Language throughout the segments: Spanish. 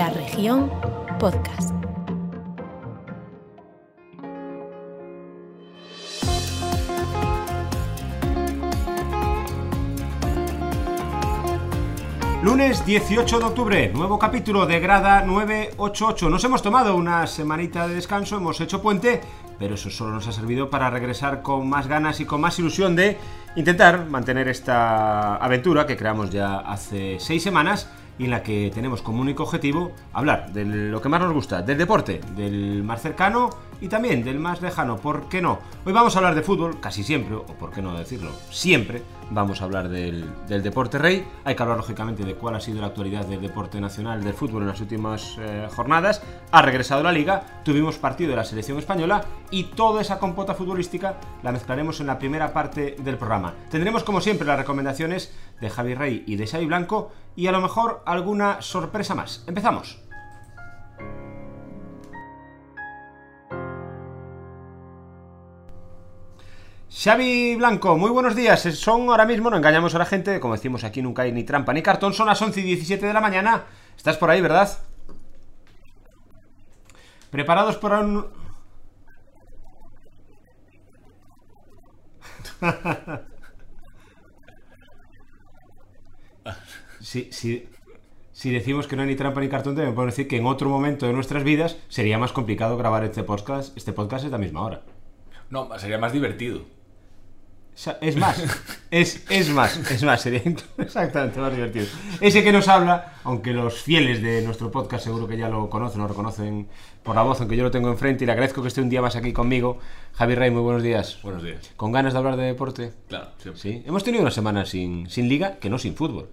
La región podcast. Lunes 18 de octubre, nuevo capítulo de Grada 988. Nos hemos tomado una semanita de descanso, hemos hecho puente, pero eso solo nos ha servido para regresar con más ganas y con más ilusión de intentar mantener esta aventura que creamos ya hace seis semanas y en la que tenemos como único objetivo hablar de lo que más nos gusta, del deporte, del más cercano y también del más lejano, ¿por qué no? Hoy vamos a hablar de fútbol, casi siempre, o por qué no decirlo, siempre vamos a hablar del, deporte rey. Hay que hablar lógicamente de cuál ha sido la actualidad del deporte nacional del fútbol en las últimas eh, jornadas. Ha regresado la liga, tuvimos partido de la selección española y toda esa compota futbolística la mezclaremos en la primera parte del programa. Tendremos como siempre las recomendaciones de Javi Rey y de Xavi Blanco y a lo mejor alguna sorpresa más. Empezamos. Xavi Blanco, muy buenos días. Son ahora mismo, no engañamos a la gente, como decimos aquí nunca hay ni trampa ni cartón, son las 11 y 17 de la mañana. Estás por ahí, ¿verdad? ¿Preparados para un... si, decimos que no hay ni trampa ni cartón, te puedo decir que en otro momento de nuestras vidas sería más complicado grabar este podcast, este podcast a la misma hora. No, sería más divertido. Es más, es, es más, es más, sería exactamente más divertido. Ese que nos habla, aunque los fieles de nuestro podcast seguro que ya lo conocen, lo reconocen por la voz, aunque yo lo tengo enfrente y le agradezco que esté un día más aquí conmigo. Javi Rey, muy buenos días. Buenos días. ¿Con ganas de hablar de deporte? Claro, siempre. Sí. Hemos tenido una semana sin, sin liga, que no sin fútbol.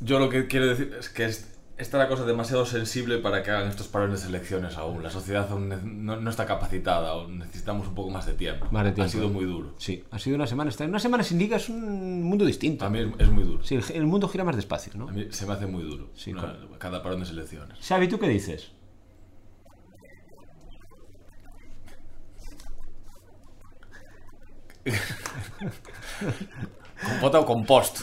Yo lo que quiero decir es que es- esta es la cosa demasiado sensible para que hagan estos parones de selecciones aún. La sociedad aún no, no está capacitada, aún necesitamos un poco más de tiempo. Ha sido muy duro. Sí, ha sido una semana. Una semana sin liga es un mundo distinto. A mí es, es muy duro. Sí, el, el mundo gira más despacio, ¿no? A mí se me hace muy duro. Sí, una- claro. cada parón de selecciones. Xavi, ¿tú qué dices? ¿Compota o compost?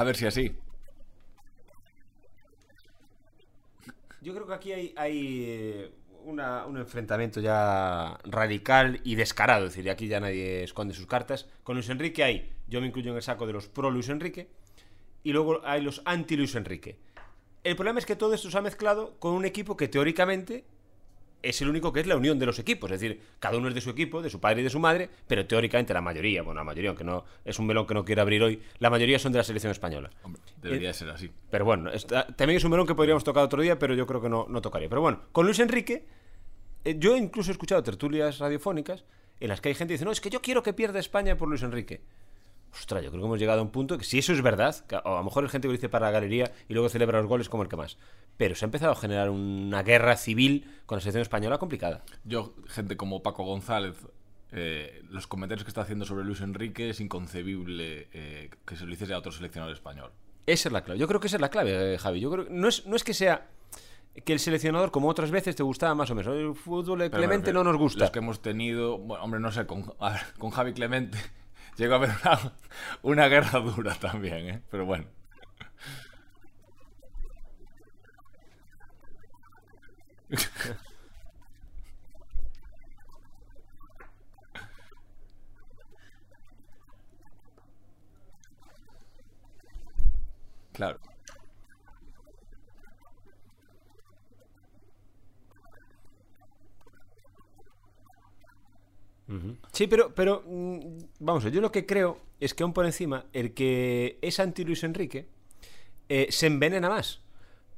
A ver si así. Yo creo que aquí hay, eh, una- un enfrentamiento ya radical y descarado. Es decir, aquí ya nadie esconde sus cartas. Con Luis Enrique hay, yo me incluyo en el saco de los pro Luis Enrique, y luego hay los anti Luis Enrique. El problema es que todo esto se ha mezclado con un equipo que teóricamente es el único que es la unión de los equipos. Es decir, cada uno es de su equipo, de su padre y de su madre, pero teóricamente la mayoría, bueno, la mayoría, aunque no es un melón que no quiero abrir hoy, la mayoría son de la selección española. Hombre, debería ser así. Pero bueno, está- también es un melón que podríamos tocar otro día, pero yo creo que no, no tocaría. Pero bueno, con Luis Enrique, eh, yo incluso he escuchado tertulias radiofónicas en las que hay gente que dice, no, es que yo quiero que pierda España por Luis Enrique. Ostras, yo creo que hemos llegado a un punto que si eso es verdad, que a a lo mejor hay gente que lo dice para la galería y luego celebra los goles como el que más. Pero se ha empezado a generar una guerra civil con la selección española complicada. Yo, gente como Paco González, eh, los comentarios que está haciendo sobre Luis Enrique es inconcebible eh, que se lo hiciese a otro seleccionador español. Esa es la clave. Yo creo que esa es la clave, eh, Javi. Yo creo que no es, no es que sea que el seleccionador, como otras veces, te gustaba más o menos. El fútbol de Clemente refiero, no nos gusta. Los que hemos tenido, bueno, hombre, no sé, con, a ver, con Javi Clemente llegó a haber una, una guerra dura también, ¿eh? Pero bueno. Claro. Sí, pero, pero mm, vamos, yo lo que creo es que aún por encima, el que es anti Luis Enrique eh, se envenena más.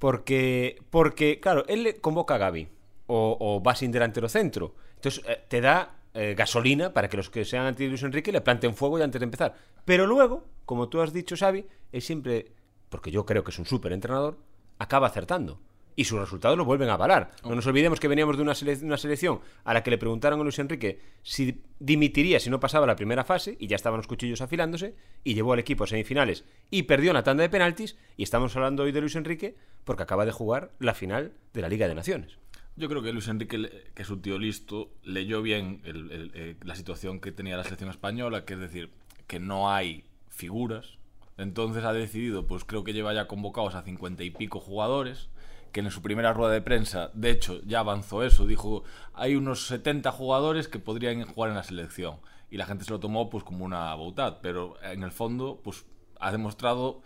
Porque, porque, claro, él le convoca a Gaby o, va sin delantero centro. Entonces eh, te da eh, gasolina para que los que sean anti Luis Enrique le planten fuego ya antes de empezar. Pero luego, como tú has dicho, Xavi, él siempre porque yo creo que es un súper entrenador, acaba acertando. Y sus resultados lo vuelven a avalar. No nos olvidemos que veníamos de una, sele- una selección a la que le preguntaron a Luis Enrique si dimitiría si no pasaba la primera fase, y ya estaban los cuchillos afilándose, y llevó al equipo a semifinales y perdió en la tanda de penaltis, y estamos hablando hoy de Luis Enrique porque acaba de jugar la final de la Liga de Naciones. Yo creo que Luis Enrique, que es un tío listo, leyó bien el- el- eh, la situación que tenía la selección española, que es decir, que no hay figuras. Entonces ha decidido, pues creo que lleva ya convocados a cincuenta y pico jugadores, que en su primera rueda de prensa, de hecho, ya avanzó eso, dijo, hay unos 70 jugadores que podrían jugar en la selección. Y la gente se lo tomó pues como una boutad, pero en el fondo, pues ha demostrado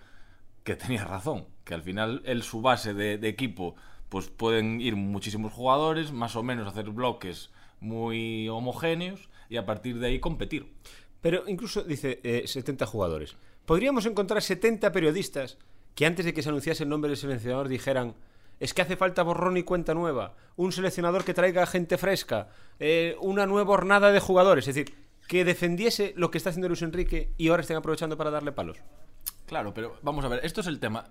que tenía razón, que al final él su base de, de equipo pues pueden ir muchísimos jugadores, más o menos hacer bloques muy homogéneos y a partir de ahí competir. Pero incluso dice eh, 70 jugadores. Podríamos encontrar 70 periodistas que antes de que se anunciase el nombre del seleccionador dijeran es que hace falta borrón y cuenta nueva, un seleccionador que traiga gente fresca, eh, una nueva hornada de jugadores, es decir, que defendiese lo que está haciendo Luis Enrique y ahora estén aprovechando para darle palos. Claro, pero vamos a ver, esto es el tema.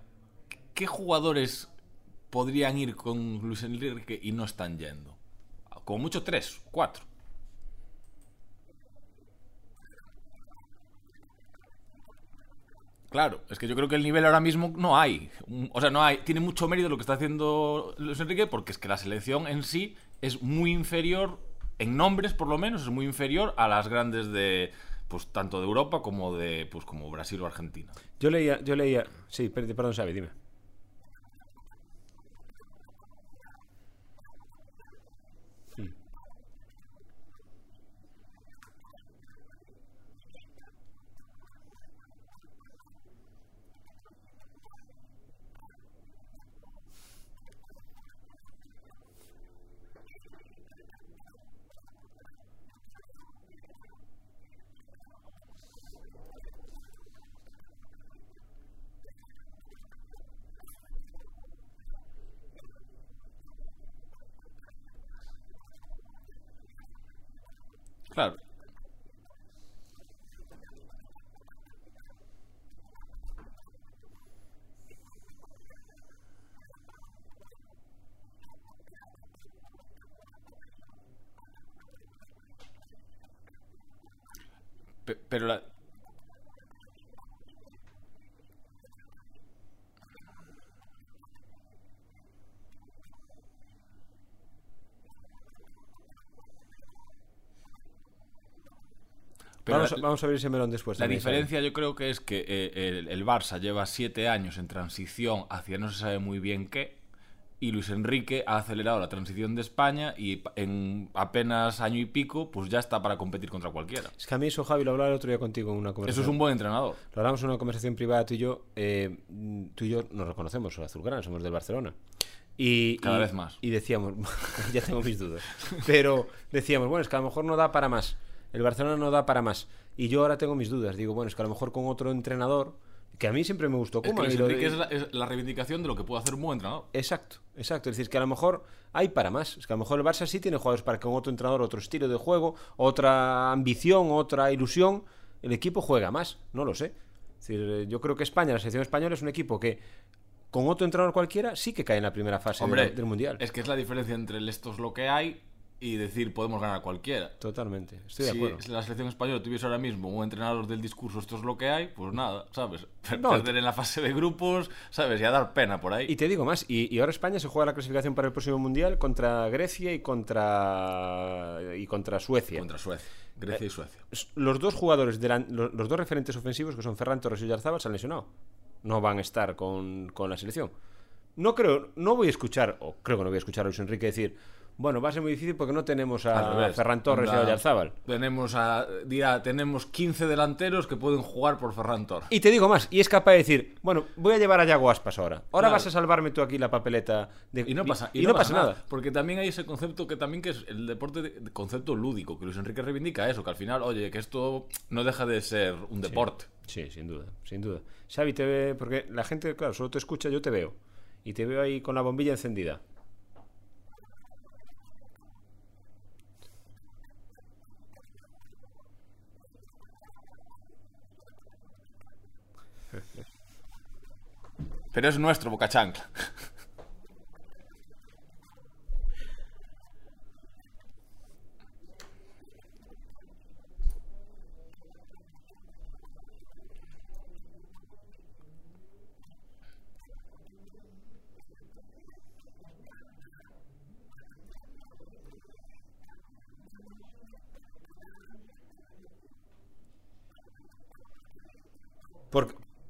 ¿Qué jugadores podrían ir con Luis Enrique y no están yendo? Como mucho tres, cuatro. Claro, es que yo creo que el nivel ahora mismo no hay. O sea, no hay. Tiene mucho mérito lo que está haciendo Luis Enrique porque es que la selección en sí es muy inferior, en nombres por lo menos, es muy inferior a las grandes de. Pues tanto de Europa como de. Pues como Brasil o Argentina. Yo leía, yo leía, sí, per- perdón, Xavi, dime. Claro. Pe- Pero la... vamos, la- vamos a ver ese melón después. La diferencia yo creo que es que eh, el, el Barça lleva siete años en transición hacia no se sabe muy bien qué y Luis Enrique ha acelerado la transición de España y en apenas año y pico pues ya está para competir contra cualquiera. Es que a mí eso, Javi, lo hablaba el otro día contigo en una Eso conversación. es un buen entrenador. Lo hablamos en una conversación privada tú y yo. eh, tú y yo nos reconocemos, soy azulgrana, somos del Barcelona. Y, Cada y- vez más. Y decíamos, ya tengo mis dudas, pero decíamos, bueno, es que a lo mejor no da para más. El Barcelona no da para más. Y yo ahora tengo mis dudas. Digo, bueno, es que a lo mejor con otro entrenador, que a mí siempre me gustó Es que Koeman, y es la, es la reivindicación de lo que puede hacer un buen entrenador. Exacto, exacto. Es decir, que a lo mejor hay para más. Es que a lo mejor el Barça sí tiene jugadores para que con otro entrenador, otro estilo de juego, otra ambición, otra ilusión, el equipo juega más. No lo sé. Es decir, eh, yo creo que España, la selección española, es un equipo que con otro entrenador cualquiera sí que cae en la primera fase Hombre, del, del Mundial. es que es la diferencia entre el esto es lo que hay y decir podemos ganar a cualquiera. Totalmente, estoy de si acuerdo. la selección española tuviese ahora mismo un entrenador del discurso esto es lo que hay, pues nada, ¿sabes? No, Perder en la fase de grupos, ¿sabes? Y a dar pena por ahí. Y te digo más, y, y ahora España se juega la clasificación para el próximo Mundial contra Grecia y contra y contra Suecia. Contra Suecia, Grecia y Suecia. los dos jugadores, delan- los, los dos referentes ofensivos, que son Ferran Torres y Yarzábal, se han lesionado. No van a estar con, con la selección. No creo, no voy a escuchar, o creo que no voy a escuchar a Luis Enrique decir, bueno, va a ser muy difícil porque no tenemos a. Ferran Torres y a. Tenemos a, dirá, tenemos 15 delanteros que pueden jugar por Ferran Torres. Y te digo más, y es capaz de decir, bueno, voy a llevar a Yago Aspas ahora. Ahora Claro. vas a salvarme tú aquí la papeleta de... Y no pasa, y no pasa nada. Porque también hay ese concepto que también que es el deporte de, concepto lúdico, que Luis Enrique reivindica eso, que al final, oye, que esto no deja de ser un deporte. Sí, sin duda, sin duda. Xavi te ve, porque la gente, claro, solo te escucha, yo te veo. Y te veo ahí con la bombilla encendida. Pero es nuestro Boca Chancla.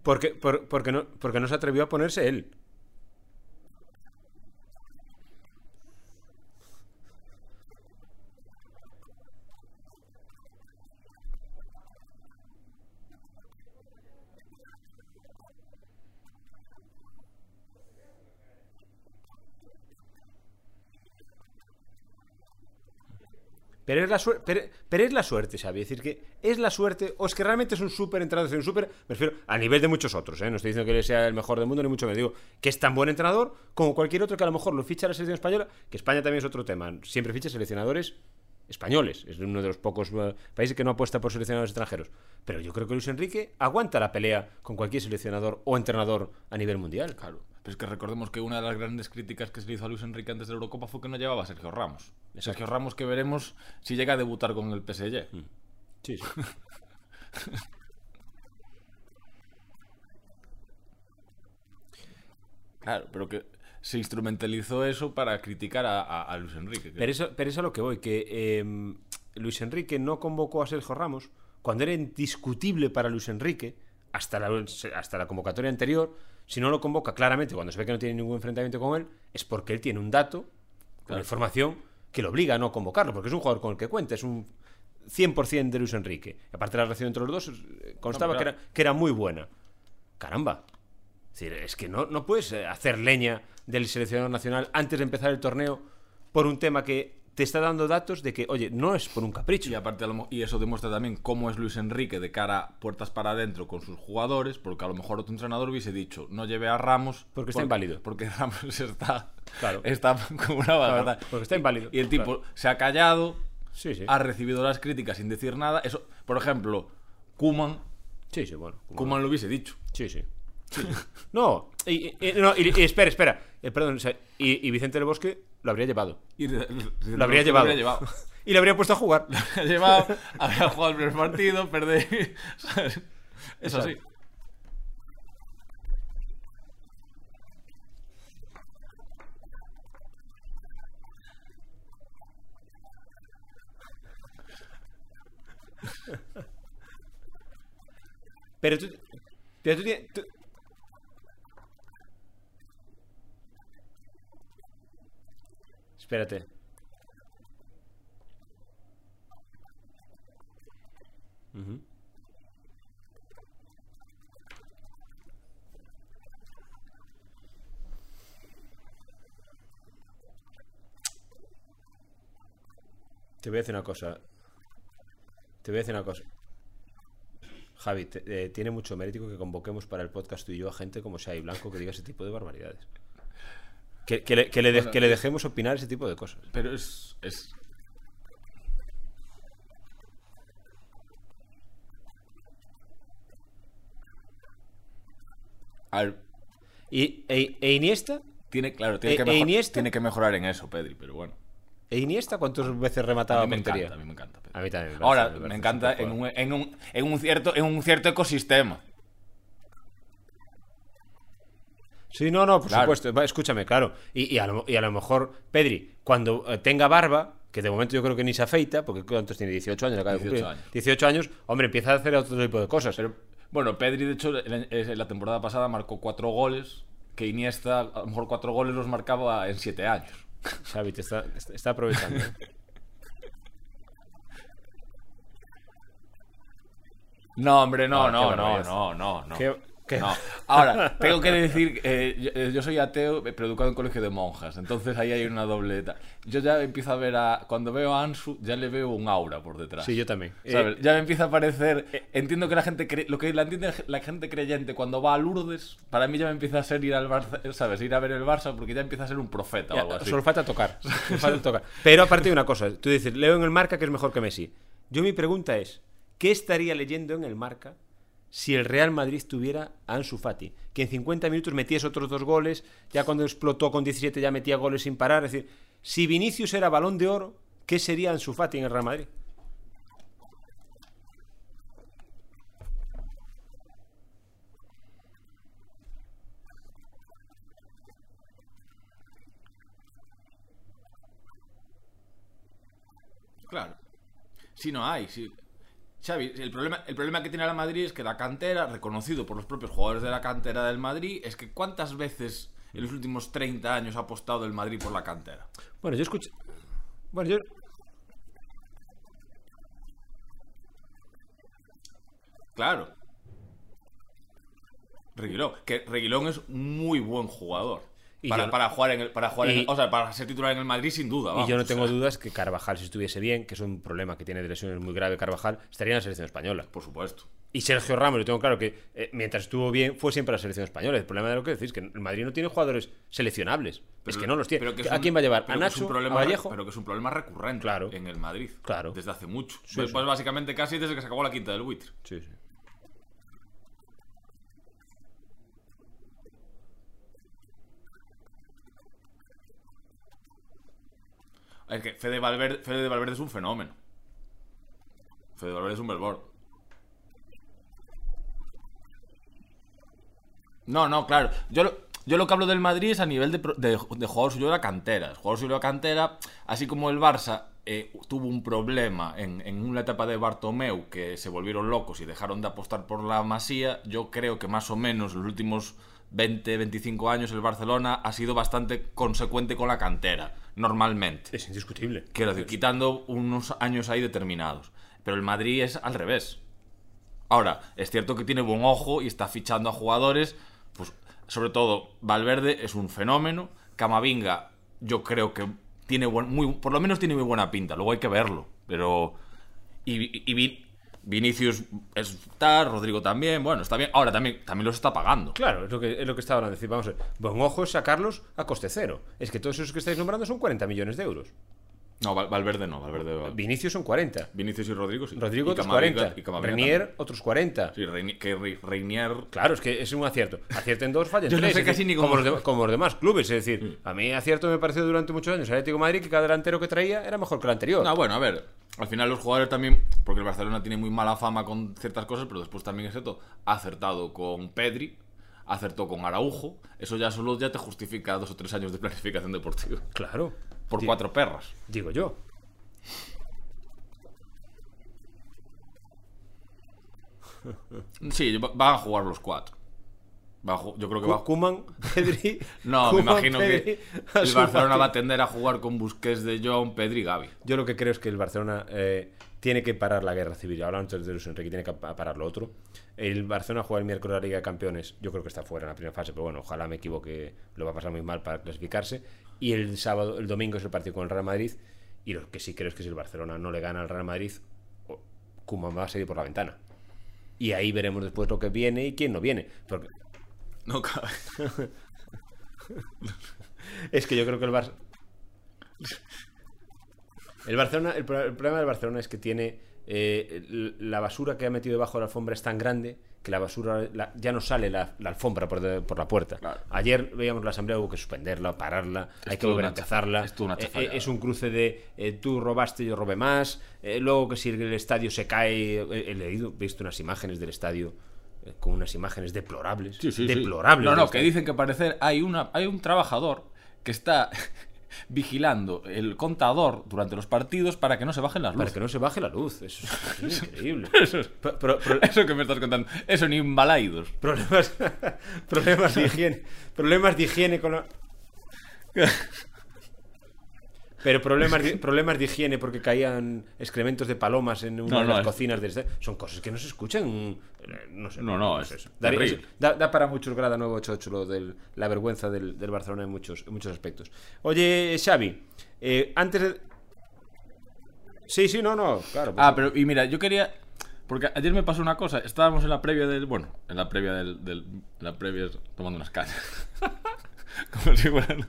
Porque, por- porque, no, porque no se atrevió a ponerse él. Pero es la suerte, pero, pero es la suerte, Xavi. Es decir, que es la suerte, o es que realmente es un súper entrenador, es un súper, me refiero a nivel de muchos otros, ¿eh? no estoy diciendo que él sea el mejor del mundo, ni mucho menos. Digo que es tan buen entrenador como cualquier otro que a lo mejor lo ficha la selección española, que España también es otro tema. Siempre ficha seleccionadores españoles. Es uno de los pocos eh, países que no apuesta por seleccionadores extranjeros. Pero yo creo que Luis Enrique aguanta la pelea con cualquier seleccionador o entrenador a nivel mundial. Claro. Pero es que recordemos que una de las grandes críticas que se le hizo a Luis Enrique antes de la Eurocopa fue que no llevaba a Sergio Ramos. Sergio Ramos que veremos si llega a debutar con el PSG. Sí, sí. Claro, pero que se instrumentalizó eso para criticar a, a- a Luis Enrique. que- Pero eso, pero eso a lo que voy, que eh, Luis Enrique no convocó a Sergio Ramos cuando era indiscutible para Luis Enrique, hasta la, hasta la convocatoria anterior, si no lo convoca claramente cuando se ve que no tiene ningún enfrentamiento con él, es porque él tiene un dato, una información, que lo obliga a no convocarlo, porque es un jugador con el que cuenta, es un 100% de Luis Enrique. Y aparte la relación entre los dos eh, constaba No, que, era, que era muy buena. Caramba. Es decir, es que no, no puedes eh, hacer leña del seleccionador nacional antes de empezar el torneo por un tema que te está dando datos de que, oye, no es por un capricho. Y aparte, a lo mo- y eso demuestra también cómo es Luis Enrique de cara puertas para adentro con sus jugadores, porque a lo mejor otro entrenador hubiese dicho, no lleve a Ramos Porque está inválido. Porque Ramos está, Claro. está como una batata. porque está inválido, Y el tipo claro. se ha callado, Sí, sí. ha recibido las críticas sin decir nada. Eso, por ejemplo, Kuman, Sí, sí, bueno. Kuman lo hubiese dicho. Sí, sí. No, y, y- y- no, y- espera, espera. Eh, perdón, o sea, y, y Vicente del Bosque lo habría llevado. Y Lo habría llevado. y lo habría puesto a jugar. Lo habría llevado, habría jugado el primer partido, perder. ¿sabes? Eso sí. Pero tú. Pero tú, tienes- tú- Espérate. Te voy a decir una cosa. Te voy a decir una cosa. Javi, te- eh, tiene mucho mérito que convoquemos para el podcast tú y yo a gente como Shai Blanco que diga ese tipo de barbaridades. Que, que le, que le de- Bueno, que le dejemos opinar ese tipo de cosas. Pero es. es... A ver, Y, e, e Iniesta, tiene, claro, tiene, E- que e mejor- Iniesta- tiene que mejorar en eso, Pedri, pero bueno. e Iniesta ¿cuántas veces remataba A mí me portería? encanta, a mí me encanta. Pedri. A mí también. me parece- Ahora, me me, encanta en un, en, un, en, un cierto, en un cierto ecosistema. Sí, no, no, por Claro. supuesto. Escúchame, claro. Y, y a lo, y a lo mejor, Pedri, cuando eh, tenga barba, que de momento yo creo que ni se afeita, porque ¿cuántos tiene? 18 años, acaba de 18 cumplir. años. 18 años, hombre, empieza a hacer otro tipo de cosas. Pero, bueno, Pedri, de hecho, en, la temporada pasada marcó cuatro goles, que Iniesta, a lo mejor cuatro goles los marcaba en siete años. Xavi, te está, está- aprovechando. ¿eh? No, hombre, no, no, no, no, no, no. Qué- No. Ahora, tengo que decir, eh, yo, eh, yo soy ateo, eh, pero educado en colegio de monjas, entonces ahí hay una dobleta. Yo ya empiezo a ver a. Cuando veo a Ansu, ya le veo un aura por detrás. Sí, yo también. ¿Sabes? Eh, ya me empieza a parecer. Entiendo que la gente. cre- lo que la entiende la gente creyente cuando va a Lourdes, para mí ya me empieza a ser ir al Barça, ¿sabes? Ir a ver el Barça porque ya empieza a ser un profeta o algo así. Solo falta tocar. solo falta tocar. Pero aparte de una cosa, tú dices, leo en el marca que es mejor que Messi. Yo mi pregunta es, ¿qué estaría leyendo en el marca si el Real Madrid tuviera a Ansu Fati, que en 50 minutos metías otros dos goles, ya cuando explotó con 17 ya metía goles sin parar, es decir, si Vinicius era balón de oro, ¿qué sería Ansu Fati en el Real Madrid? Claro. Si no hay, si... Xavi, el problema, el problema que tiene la Madrid es que la cantera, reconocido por los propios jugadores de la cantera del Madrid, es que cuántas veces en los últimos 30 años ha apostado el Madrid por la cantera. Bueno, yo escuché... Bueno, yo... Claro. Reguilón, que Reguilón es muy buen jugador. Y Para, no- para jugar en el, para jugar en y- el- o sea, para ser titular en el Madrid sin duda. Y yo no o tengo sea, dudas que Carvajal, si estuviese bien, que es un problema que tiene de lesiones muy grave Carvajal, estaría en la selección española. Por supuesto. Y Sergio Ramos, yo tengo claro que eh, mientras estuvo bien, fue siempre a la selección española. El problema de lo que decís es que el Madrid no tiene jugadores seleccionables. es que no los tiene. pero que es ¿A un- quién va a llevar? ¿A Nacho? un problema ¿A Vallejo? Pero que es un problema recurrente Claro. en el Madrid. Claro. Desde hace mucho. Sí, sí. pues básicamente casi desde que se acabó la quinta del buitre. Sí, sí. Es que Fede Valverde, Valverde es un fenómeno. Fede Valverde es un belbor. No, no, claro. Yo lo, yo lo que hablo del Madrid es a nivel de, de, de jugador suyo de la cantera. El jugador de la cantera, así como el Barça eh, tuvo un problema en, en una etapa de Bartomeu que se volvieron locos y dejaron de apostar por la Masía, yo creo que más o menos en los últimos 20, 25 años el Barcelona ha sido bastante consecuente con la cantera, normalmente. Es indiscutible. Quiero decir, quitando unos años ahí determinados. Pero el Madrid es al revés. Ahora, es cierto que tiene buen ojo y está fichando a jugadores, pues sobre todo Valverde es un fenómeno, Camavinga yo creo que tiene buen, muy, por lo menos tiene muy buena pinta, luego hay que verlo, pero y, y- Vinicius está, Rodrigo también, bueno, está bien, ahora también también los está pagando. Claro, es lo que, es lo que estaba hablando. Decir, vamos a ver. Buen ojo es sacarlos a coste cero. Es que todos esos que estáis nombrando son 40 millones de euros. No, Val- Valverde no, Valverde Vinicius son 40. Vinicius y Rodrigo sí. Rodrigo Y otros Camavinga- 40. y Camavinga también. otros 40. Sí, Reini- que Re- Reinier Claro, es que es un acierto. Acierten dos, fallen Yo no sé es casi decir, ni cómo- como, los de- como los demás clubes. Es decir, a mí acierto me pareció durante muchos años el Atlético de Madrid que cada delantero que traía era mejor que el anterior. No, bueno, a ver, al final los jugadores también, porque el Barcelona tiene muy mala fama con ciertas cosas, pero después también es cierto, ha acertado con Pedri, acertó con Araujo, eso ya solo ya te justifica dos o tres años de planificación deportiva. Claro. Por cuatro perras. Digo yo. Sí, va- van a jugar los cuatro. Va a ju- yo creo que va a Kuman, Pedri. No, me imagino Pedri, que el Barcelona va a tender a jugar con Busquets de Jong, Pedri y Gavi. Yo lo que creo es que el Barcelona eh, tiene que parar la guerra civil. Hablaba antes de Luis Enrique, tiene que pa- parar lo otro. El Barcelona juega el miércoles la Liga de Campeones. Yo creo que está fuera en la primera fase, pero bueno, ojalá me equivoque. Lo va a pasar muy mal para clasificarse. Y el sábado, el domingo es el partido con el Real Madrid. Y lo que sí creo es que si el Barcelona no le gana al Real Madrid, Koeman va a salir por la ventana. Y ahí veremos después lo que viene y quién no viene. Porque No cabe. Es que yo creo que el Barça. El Barcelona, el, pro- el problema del Barcelona es que tiene eh, la basura que ha metido debajo de la alfombra es tan grande que la basura la- ya no sale la, la alfombra por, de- por la puerta. Claro. Ayer veíamos la asamblea, hubo que suspenderla, pararla, hay que volver a empezarla. es Eh, eh, es un cruce de eh, tú robaste, yo robé más. eh, luego que si el estadio se cae, he leído, visto unas imágenes del estadio con unas imágenes deplorables. deplorables. No, no, que dicen que parecer hay, una, hay un trabajador que está vigilando el contador durante los partidos para que no se bajen las Para luces. que no se baje la luz. Eso es increíble. Eso, es- Pro- pro- pro- eso que me estás contando. Eso ni embalaídos. problemas, problemas de higiene. Problemas de higiene con la... Pero problemas de, problemas de higiene porque caían excrementos de palomas en una No, de no, las es- cocinas del. Son cosas que no se escuchan. eh, No sé. No, no, es Daría- terrible. da, da para muchos grada 988 lo de la vergüenza del, del Barcelona en muchos, en muchos aspectos. Oye, Xavi, eh, antes de... Sí, sí, no, no, claro. pues- Ah, pero y mira, yo quería. Porque ayer me pasó una cosa. Estábamos en la previa del. Bueno, en la previa del. del en la previa tomando unas cañas. Como si fueran.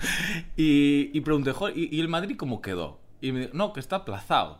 Y, y pregunté, "Joder, ¿y, y el Madrid cómo quedó? Y me dijo, no, que está aplazado.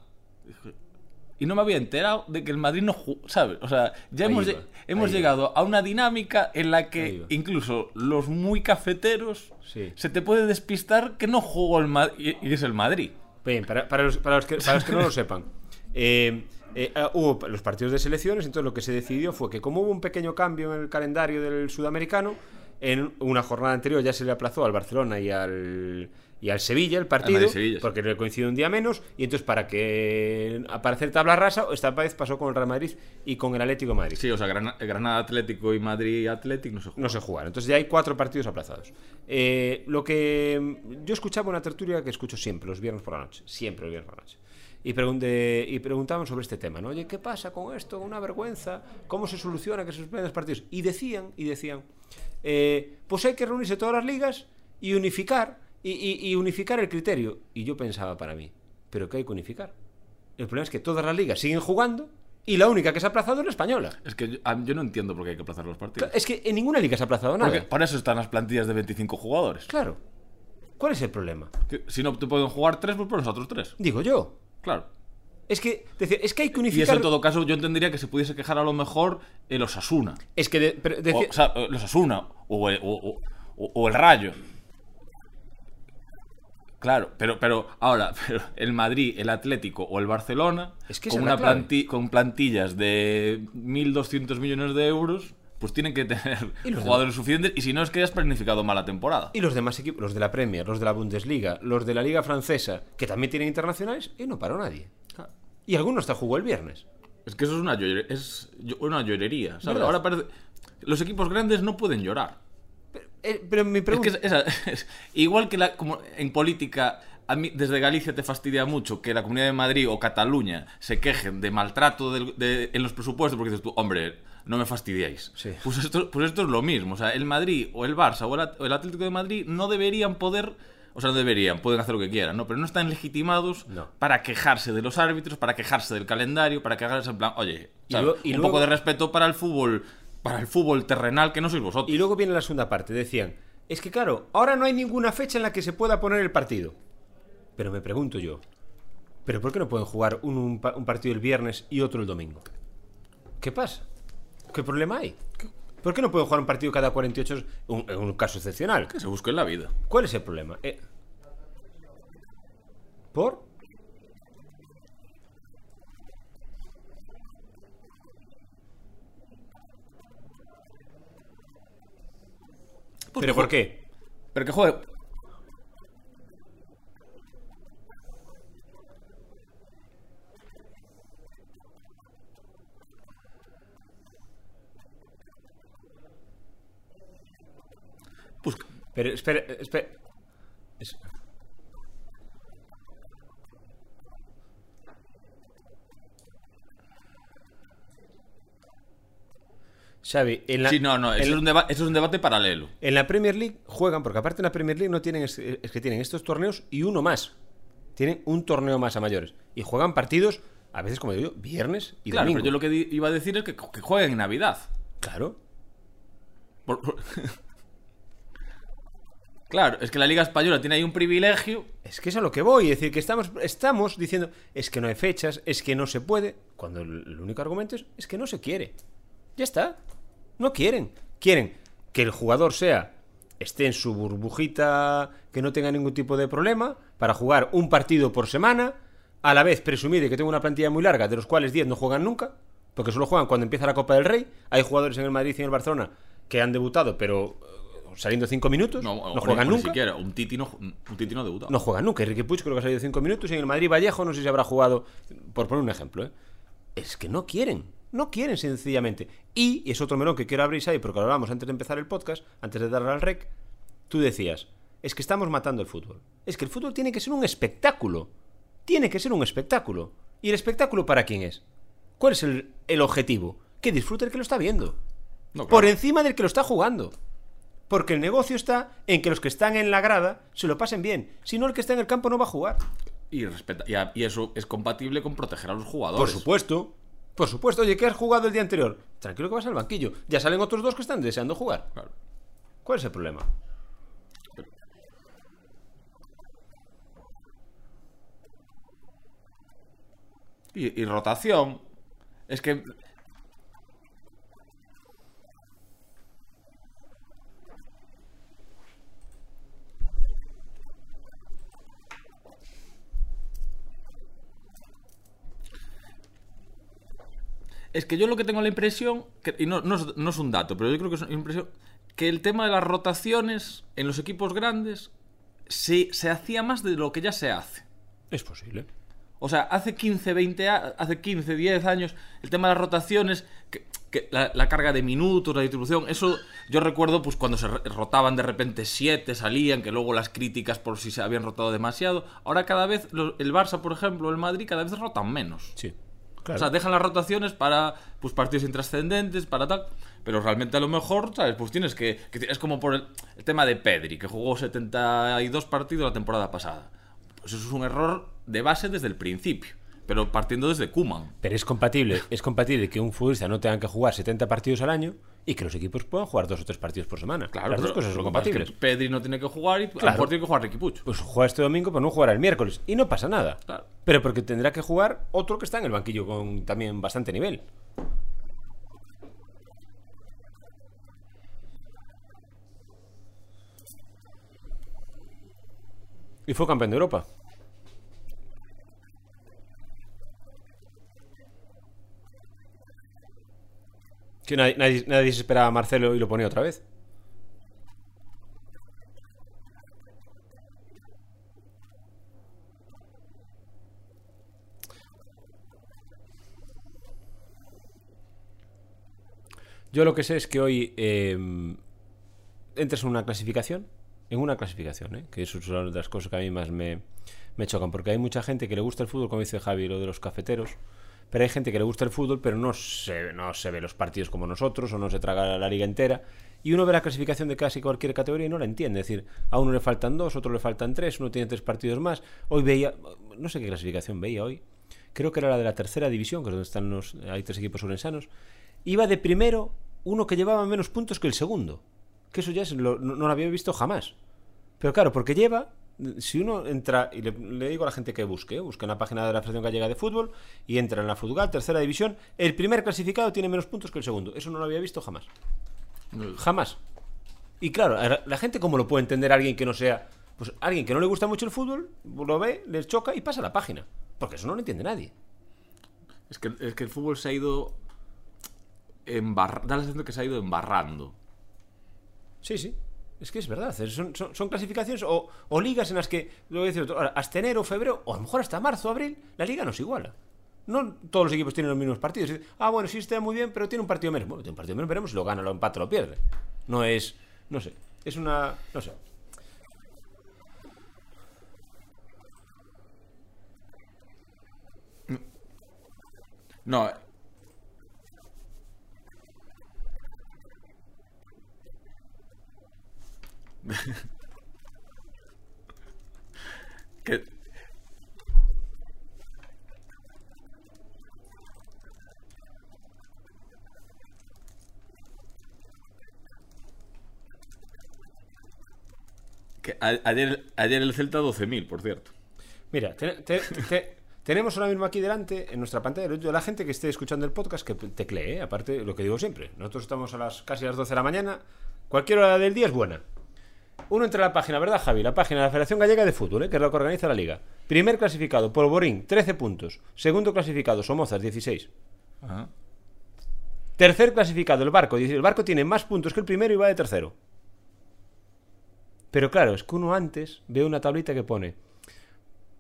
Y no me había enterado de que el Madrid no jugó, ¿sabes? O sea, ya Ahí hemos, iba, hemos llegado a una dinámica en la que iba. incluso los muy cafeteros Sí. se te puede despistar que no jugó el Madrid y es el Madrid. Bien, para, para los, para los que, para los que no lo sepan. eh, eh, ah, hubo los partidos de selecciones, entonces lo que se decidió fue que como hubo un pequeño cambio en el calendario del sudamericano, en una jornada anterior ya se le aplazó al Barcelona y al, y al Sevilla el partido, Madrid-Sevilla, sí. porque le coincidió un día menos, y entonces para que para hacer tabla rasa, esta vez pasó con el Real Madrid y con el Atlético de Madrid. Sí, o sea, Grana- Granada Atlético y Madrid Atlético no se jugó. No se jugaron. Entonces ya hay cuatro partidos aplazados. Eh, lo que yo escuchaba una tertulia que escucho siempre, los viernes por la noche. Siempre los viernes por la noche. Y, pregunté, y preguntaban sobre este tema, ¿no? Oye, ¿qué pasa con esto? Una vergüenza. ¿Cómo se soluciona que se suspenden los partidos? Y decían, y decían, eh, pues hay que reunirse todas las ligas y unificar, y, y- y unificar el criterio. Y yo pensaba para mí, ¿pero qué hay que unificar? El problema es que todas las ligas siguen jugando y la única que se ha aplazado es la española. Es que yo, yo no entiendo por qué hay que aplazar los partidos. Es que en ninguna liga se ha aplazado nada. Porque para eso están las plantillas de 25 jugadores. Claro. ¿Cuál es el problema? Que si no te pueden jugar tres, pues por nosotros tres. Digo yo. Claro. Es que, decía, es que hay que Y eso unificar. en todo caso yo entendería que se pudiese quejar a lo mejor el Osasuna. Es que de- pero O, o sea, el Osasuna o el, o- o- o- o el Rayo. Claro, pero, pero ahora, pero el Madrid, el Atlético o el Barcelona, Es que con, una planti- con plantillas de 1.200 millones de euros, pues tienen que tener Y los jugadores suficientes y si no es que has planificado mal la temporada. Y los demás equipos, los de la Premier, los de la Bundesliga, los de la Liga Francesa, que también tienen internacionales, y no paró nadie. Y algunos hasta jugó el viernes. Es que eso es una, llore- es una llorería, ¿sabes? Ahora parece... Los equipos grandes no pueden llorar. Pero, eh, pero mi Es pregunta. que es- esa- es- igual que la, como en política, a mí desde Galicia te fastidia mucho que la Comunidad de Madrid o Cataluña se quejen de maltrato de- en los presupuestos porque dices tú, hombre, no me fastidiéis. Sí. Pues, esto, pues esto es lo mismo. O sea, el Madrid o el Barça o el, Atlético de Madrid no deberían poder... O sea, no deberían, pueden hacer lo que quieran, ¿no? Pero no están legitimados No. para quejarse de los árbitros, para quejarse del calendario, para quejarse en plan, oye, Y ¿sabes? luego- y un luego- poco de respeto para el fútbol, para el fútbol terrenal que no sois vosotros. Y luego viene la segunda parte. Decían, es que claro, ahora no hay ninguna fecha en la que se pueda poner el partido. Pero me pregunto yo, ¿pero por qué no pueden jugar un, un pa- un partido el viernes y otro el domingo? ¿Qué pasa? ¿Qué problema hay? ¿Por qué no pueden jugar un partido cada 48 horas? Un- un caso excepcional. Que se busque en la vida. ¿Cuál es el problema? Eh, ¿Por? ¿Pero por qué? Pero que juegue. Pero espera, espera. Es- Xavi, en la, sí, no, no, en eso, la- es un deba- eso es un debate paralelo. En la Premier League juegan, porque aparte en la Premier League no tienen, es, es que tienen estos torneos y uno más. Tienen un torneo más a mayores. Y juegan partidos, a veces, como digo, viernes y Claro, domingo. pero yo lo que iba a decir es que, que jueguen en Navidad. Claro. Por- por- claro, es que la Liga Española tiene ahí un privilegio. Es que es a lo que voy. Es decir, que estamos, estamos diciendo, es que no hay fechas, es que no se puede. Cuando el, único argumento es, es que no se quiere. Ya está. No quieren. Quieren que el jugador sea, esté en su burbujita, que no tenga ningún tipo de problema, para jugar un partido por semana, a la vez presumir de que tengo una plantilla muy larga, de los cuales 10 no juegan nunca, porque solo juegan cuando empieza la Copa del Rey. Hay jugadores en el Madrid y en el Barcelona que han debutado, pero saliendo 5 minutos, no, No, juegan ni nunca. siquiera. Un Titi no, un titi no debuta. No juega nunca. Enrique Puig creo que ha salido 5 minutos y en el Madrid Vallejo no sé si habrá jugado, por poner un ejemplo. ¿eh? Es que no quieren. No quieren sencillamente. Y, y es otro melón que quiero abrir ahí porque lo hablamos antes de empezar el podcast, antes de darle al rec. Tú decías, es que estamos matando el fútbol. Es que el fútbol tiene que ser un espectáculo. Tiene que ser un espectáculo. ¿Y el espectáculo para quién es? ¿Cuál es el, el objetivo? Que disfrute el que lo está viendo. No, claro. Por encima del que lo está jugando. Porque el negocio está en que los que están en la grada se lo pasen bien. Si no, el que está en el campo no va a jugar. Y, respeta, y, a- y eso es compatible con proteger a los Por jugadores. supuesto. Por supuesto. Oye, ¿qué has jugado el día anterior? Tranquilo que vas al banquillo. Ya salen otros dos que están deseando jugar. Claro. ¿Cuál es el problema? Y, y rotación. Es que Es que yo lo que tengo la impresión, que, y no, no es, no es un dato, pero yo creo que es una impresión, que el tema de las rotaciones en los equipos grandes se, se hacía más de lo que ya se hace. Es posible. O sea, hace 15, 20, a- hace 15, 10 años, el tema de las rotaciones, que, que la, la carga de minutos, la distribución, eso yo recuerdo pues cuando se rotaban de repente 7, salían, que luego las críticas por si se habían rotado demasiado. Ahora cada vez, el Barça, por ejemplo, el Madrid, cada vez rotan menos. Sí. O Claro. sea, dejan las rotaciones para pues, partidos intrascendentes, para tal. Pero realmente a lo mejor, ¿sabes? Pues tienes que. que es como por el, el tema de Pedri, que jugó 72 partidos la temporada pasada. Pues eso es un error de base desde el principio. Pero partiendo desde Kuman. Pero es compatible, es compatible que un futbolista no tenga que jugar 70 partidos al año y que los equipos puedan jugar dos o tres partidos por semana. Claro, Las dos cosas son es que compatibles. Pedri no tiene que jugar y a lo Claro. mejor tiene que jugar Ricky Puch. Pues juega este domingo, pero no jugará el miércoles. Y no pasa nada. Claro. Pero porque tendrá que jugar otro que está en el banquillo con también bastante nivel. Y fue campeón de Europa. Que nadie, nadie- se esperaba a Marcelo y lo ponía otra vez. Yo lo que sé es que hoy eh, entras en una clasificación, en una clasificación, ¿eh? que es una de las cosas que a mí más me, me chocan, porque hay mucha gente que le gusta el fútbol, como dice Javi, lo de los cafeteros, pero hay gente que le gusta el fútbol, pero no se, no se ve los partidos como nosotros, o no se traga la liga entera, y uno ve la clasificación de casi cualquier categoría y no la entiende, es decir, a uno le faltan dos, a otro le faltan tres, uno tiene tres partidos más, hoy veía, no sé qué clasificación veía hoy, creo que era la de la tercera división, que es donde están los, hay tres equipos orensanos, iba de primero uno que llevaba menos puntos que el segundo. Que eso ya no, no lo había visto jamás. Pero claro, porque lleva, si uno entra, y le, le digo a la gente que busque, busque en la página de la Federación Gallega de Fútbol y entra en la Futgal, tercera división, el primer clasificado tiene menos puntos que el segundo. Eso no lo había visto jamás. Jamás. Y claro, a la, gente cómo lo puede entender alguien que no sea, pues alguien que no le gusta mucho el fútbol, lo ve, le choca y pasa la página. Porque eso no lo entiende nadie. Es que, es que el fútbol se ha ido. Embarra, da la sensación que se ha ido embarrando. Sí, sí. Es que es verdad. es- Son, son- clasificaciones o, ligas en las que, lo voy a decir otro, hasta enero, febrero, o a lo mejor hasta marzo, abril, la liga no se iguala. No todos los equipos tienen los mismos partidos. Es- Ah, bueno, sí está muy bien, pero tiene un partido menos. Bueno, tiene un partido menos, veremos si lo gana, lo empata, lo pierde. No es, no sé, es una, no sé. No, que ayer, ayer el Celta 12.000, por cierto. Mira, te- te- te- tenemos ahora mismo aquí delante, en nuestra pantalla, la gente que esté escuchando el podcast, que teclee, ¿eh? aparte lo que digo siempre. Nosotros estamos a las casi las 12 de la mañana. Cualquier hora del día es buena. Uno entra a la página, ¿verdad, Javi? La página de la Federación Gallega de Fútbol, ¿eh? que es la que organiza la liga. Primer clasificado, Polvorín, 13 puntos. Segundo clasificado, Somozas, 16. Ajá. Tercer clasificado, el Barco. 16. El Barco tiene más puntos que el primero y va de tercero. Pero claro, es que uno antes ve una tablita que pone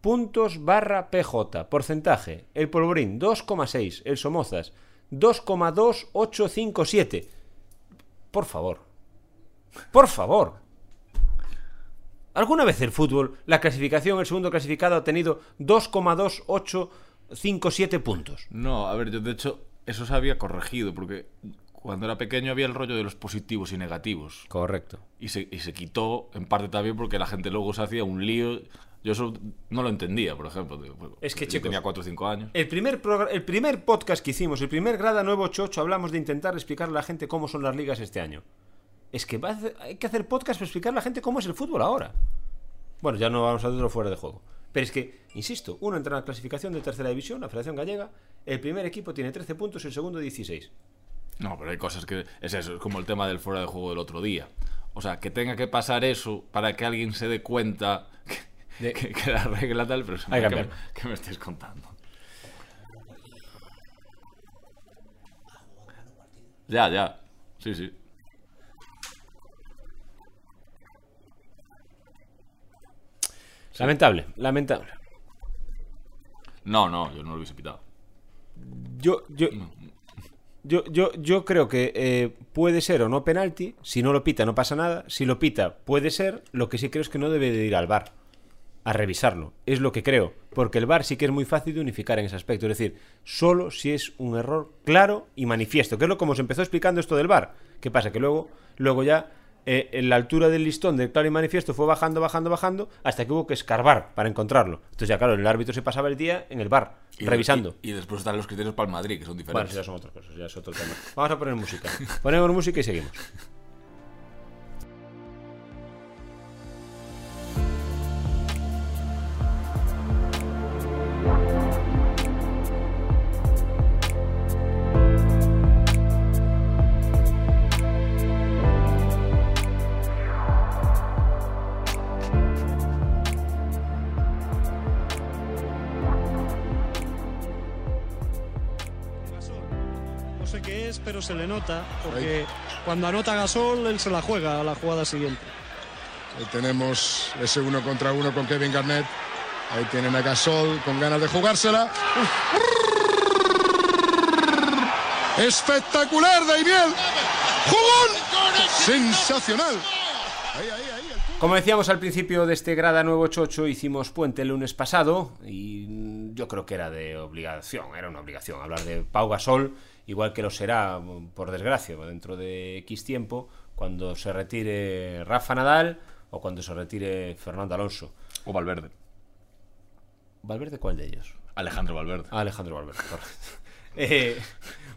puntos barra PJ, porcentaje. El Polvorín, 2,6. El Somozas, 2,2857. Por favor. Por favor. ¿Alguna vez el fútbol, la clasificación, el segundo clasificado ha tenido 2,2857 puntos? No, a ver, yo de hecho eso se había corregido porque cuando era pequeño había el rollo de los positivos y negativos. Correcto. Y se, y se quitó en parte también porque la gente luego se hacía un lío. Yo eso no lo entendía, por ejemplo. Es que, yo chicos, tenía 4 o 5 años. El primer, el primer podcast que hicimos, el primer Grada 988, hablamos de intentar explicarle a la gente cómo son las ligas este año. Es que va hacer- hay que hacer podcast para explicarle a la gente cómo es el fútbol ahora. Bueno, ya no vamos a hacerlo fuera de juego. Pero es que, insisto, uno entra en la clasificación de tercera división, la Federación Gallega, el primer equipo tiene 13 puntos, el segundo 16. No, pero hay cosas que. Es eso, es como el tema del fuera de juego del otro día. O sea, que tenga que pasar eso para que alguien se dé cuenta que, De- que- que la regla tal, pero Hay que ¿qué, me, qué me estáis contando? Ya, ya. Sí, sí. Lamentable, lamentable. No, no, yo no lo hubiese pitado. Yo, yo, yo, yo, yo creo que eh, puede ser o no penalti. Si no lo pita, no pasa nada. Si lo pita, puede ser. Lo que sí creo es que no debe de ir al bar a revisarlo. Es lo que creo. Porque el bar sí que es muy fácil de unificar en ese aspecto. Es decir, solo si es un error claro y manifiesto. Que es lo como se empezó explicando esto del bar. ¿Qué pasa? Que luego, luego ya eh, en la altura del listón del claro y manifiesto fue bajando, bajando, bajando, hasta que hubo que escarbar para encontrarlo. Entonces ya claro, el árbitro se pasaba el día en el bar, Y- revisando. Y, y después están los criterios para el Madrid, que son Bueno, diferentes. eso ya son otras cosas, ya es otro tema. Vamos a poner música. Ponemos música y seguimos. Porque cuando anota Gasol, él se la juega a la jugada siguiente. Ahí tenemos ese uno contra uno con Kevin Garnett. Ahí tienen a Gasol con ganas de jugársela. Espectacular, Daimiel. ¡Jugón! Sensacional. Ahí, ahí, ahí. el Como decíamos al principio de este Grada 988, hicimos puente el lunes pasado y yo creo que era de obligación, era una obligación hablar de Pau Gasol, igual que lo será, por desgracia, dentro de X tiempo, cuando se retire Rafa Nadal o cuando se retire Fernando Alonso. O Valverde. ¿Valverde cuál de ellos? Alejandro Valverde. Ah, Alejandro Valverde, correcto. Eh,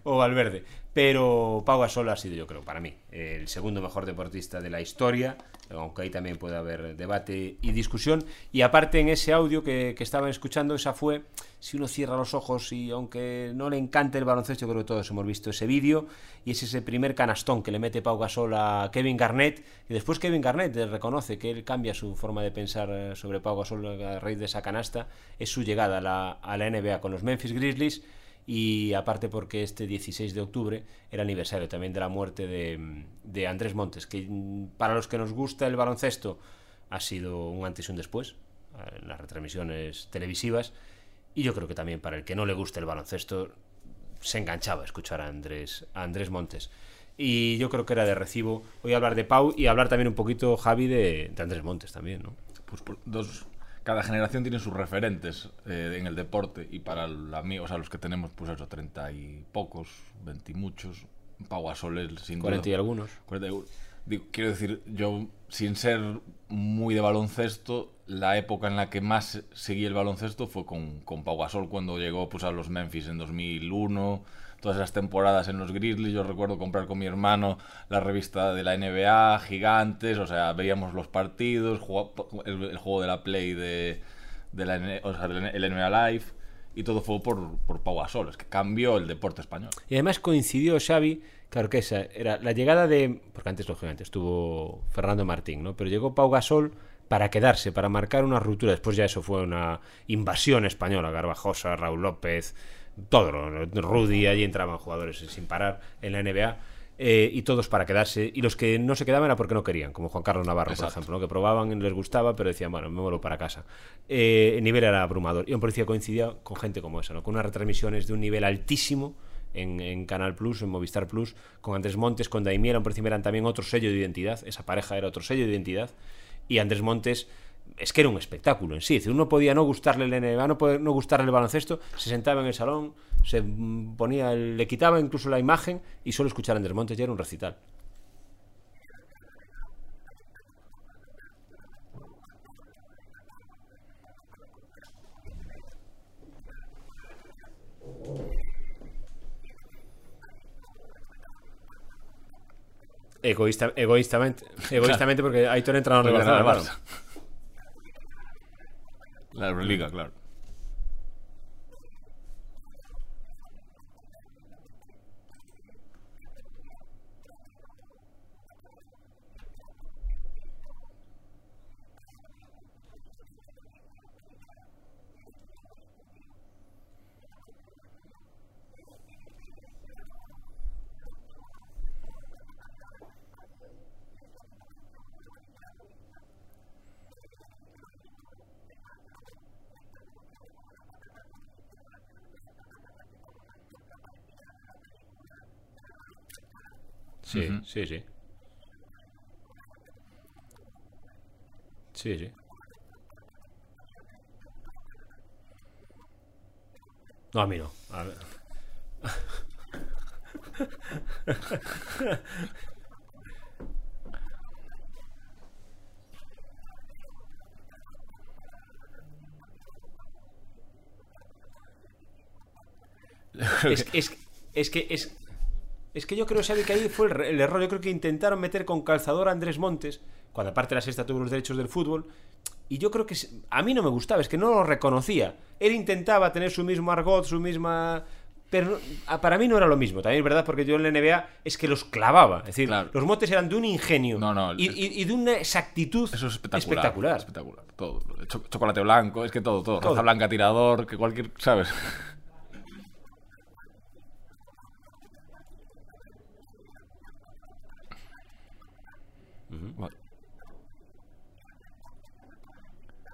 o Valverde. Pero Pau Gasol ha sido, yo creo, para mí, el segundo mejor deportista de la historia, aunque ahí también puede haber debate y discusión. Y aparte, en ese audio que, que estaban escuchando, esa fue, si uno cierra los ojos y aunque no le encante el baloncesto, creo que todos hemos visto ese vídeo, y es ese primer canastón que le mete Pau Gasol a Kevin Garnett, y después Kevin Garnett reconoce que él cambia su forma de pensar eh, sobre Pau Gasol a raíz de esa canasta, es su llegada a la, a la NBA con los Memphis Grizzlies, y aparte porque este 16 de octubre era aniversario también de la muerte de, de Andrés Montes, que mm, para los que nos gusta el baloncesto ha sido un antes y un después eh, en las retransmisiones televisivas y yo creo que también para el que no le gusta el baloncesto se enganchaba a escuchar a Andrés, a Andrés Montes. Y yo creo que era de recibo hoy hablar de Pau y hablar también un poquito, Javi, de, de Andrés Montes también, ¿no? Pues por- dos, cada generación tiene sus referentes eh, en el deporte y para la mía, o sea, los que tenemos, pues eso, 30 y pocos, 20 y muchos, Pau Gasol es sin 40 y duda- algunos. 40 y u- digo, quiero decir, yo, sin ser muy de baloncesto, la época en la que más seguí el baloncesto fue con, con Pau Gasol cuando llegó pues, a los Memphis en 2001, todas esas temporadas en los Grizzlies. Yo recuerdo comprar con mi hermano la revista de la NBA, gigantes, o sea, veíamos los partidos, el, juego de la Play de, la, el NBA Live. Y todo fue por, por Pau Gasol, es que cambió el deporte español. Y además coincidió Xavi, claro que esa era la llegada de, porque antes lógicamente estuvo Fernando Martín, ¿no? Pero llegó Pau Gasol para quedarse, para marcar una ruptura. Después ya eso fue una invasión española, Garbajosa, Raúl López, todo. Rudy, allí entraban jugadores sin parar en la NBA. eh, y todos para quedarse. Y los que no se quedaban era porque no querían, como Juan Carlos Navarro, por ejemplo, ¿no? que probaban, les gustaba, pero decían, bueno, me vuelvo para casa. Eh, el nivel era abrumador. Y un policía coincidía con gente como esa, ¿no? con unas retransmisiones de un nivel altísimo en, en Canal Plus, en Movistar Plus, con Andrés Montes, con Daimiel, por encima eran también otro sello de identidad, esa pareja era otro sello de identidad, y Andrés Montes es que era un espectáculo en sí, es decir, uno podía no gustarle el NBA, no, poder- no gustarle el baloncesto, se sentaba en el salón, se ponía, le quitaba incluso la imagen y solo escuchar a Andrés Montes ya era un recital. Egoísta, egoístamente, egoístamente porque Aitor entra en el gana el Barça. La Euroliga, claro. Sí, sí, sí. Sí, sí. No, a mí no. A ver. es, es, es que es, es que yo creo, Xavi, que ahí fue el, el, error. Yo creo que intentaron meter con calzador a Andrés Montes, cuando aparte la sexta tuvo los derechos del fútbol. Y yo creo que a mí no me gustaba, es que no lo reconocía. Él intentaba tener su mismo argot, su misma. Pero para mí no era lo mismo, también es verdad, porque yo en la NBA es que los clavaba. Es decir, Claro. los motes eran de un ingenio No, no, y, el- y- y de una exactitud Eso es espectacular. espectacular. Espectacular. Todo. Cho- chocolate blanco, es que todo, todo. Todo. Raza blanca tirador, que cualquier. ¿Sabes?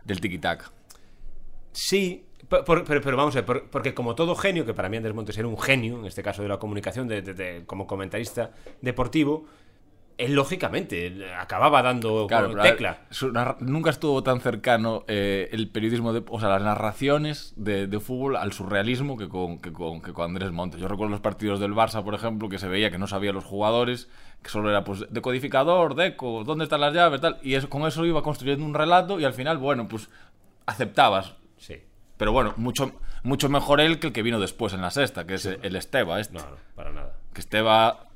Del tiki-tac. Sí, pero, vamos a ver, por- porque como todo genio, que para mí Andrés Montes era un genio, en este caso de la comunicación, de- como comentarista deportivo, él lógicamente acababa dando Claro, con pero, a ver, tecla. nunca estuvo tan cercano eh, el periodismo, de, o sea, las narraciones de, de fútbol al surrealismo que con, que, con, que con Andrés Montes. Yo recuerdo los partidos del Barça, por ejemplo, que se veía que no sabía los jugadores, que solo era pues decodificador, deco, dónde están las llaves, tal. Y eso, con eso iba construyendo un relato y al final, bueno, pues aceptabas. Sí. Pero bueno, mucho, mucho mejor él que el que vino después en la sexta, que es el Esteba, este. No, no, para nada. Que Esteba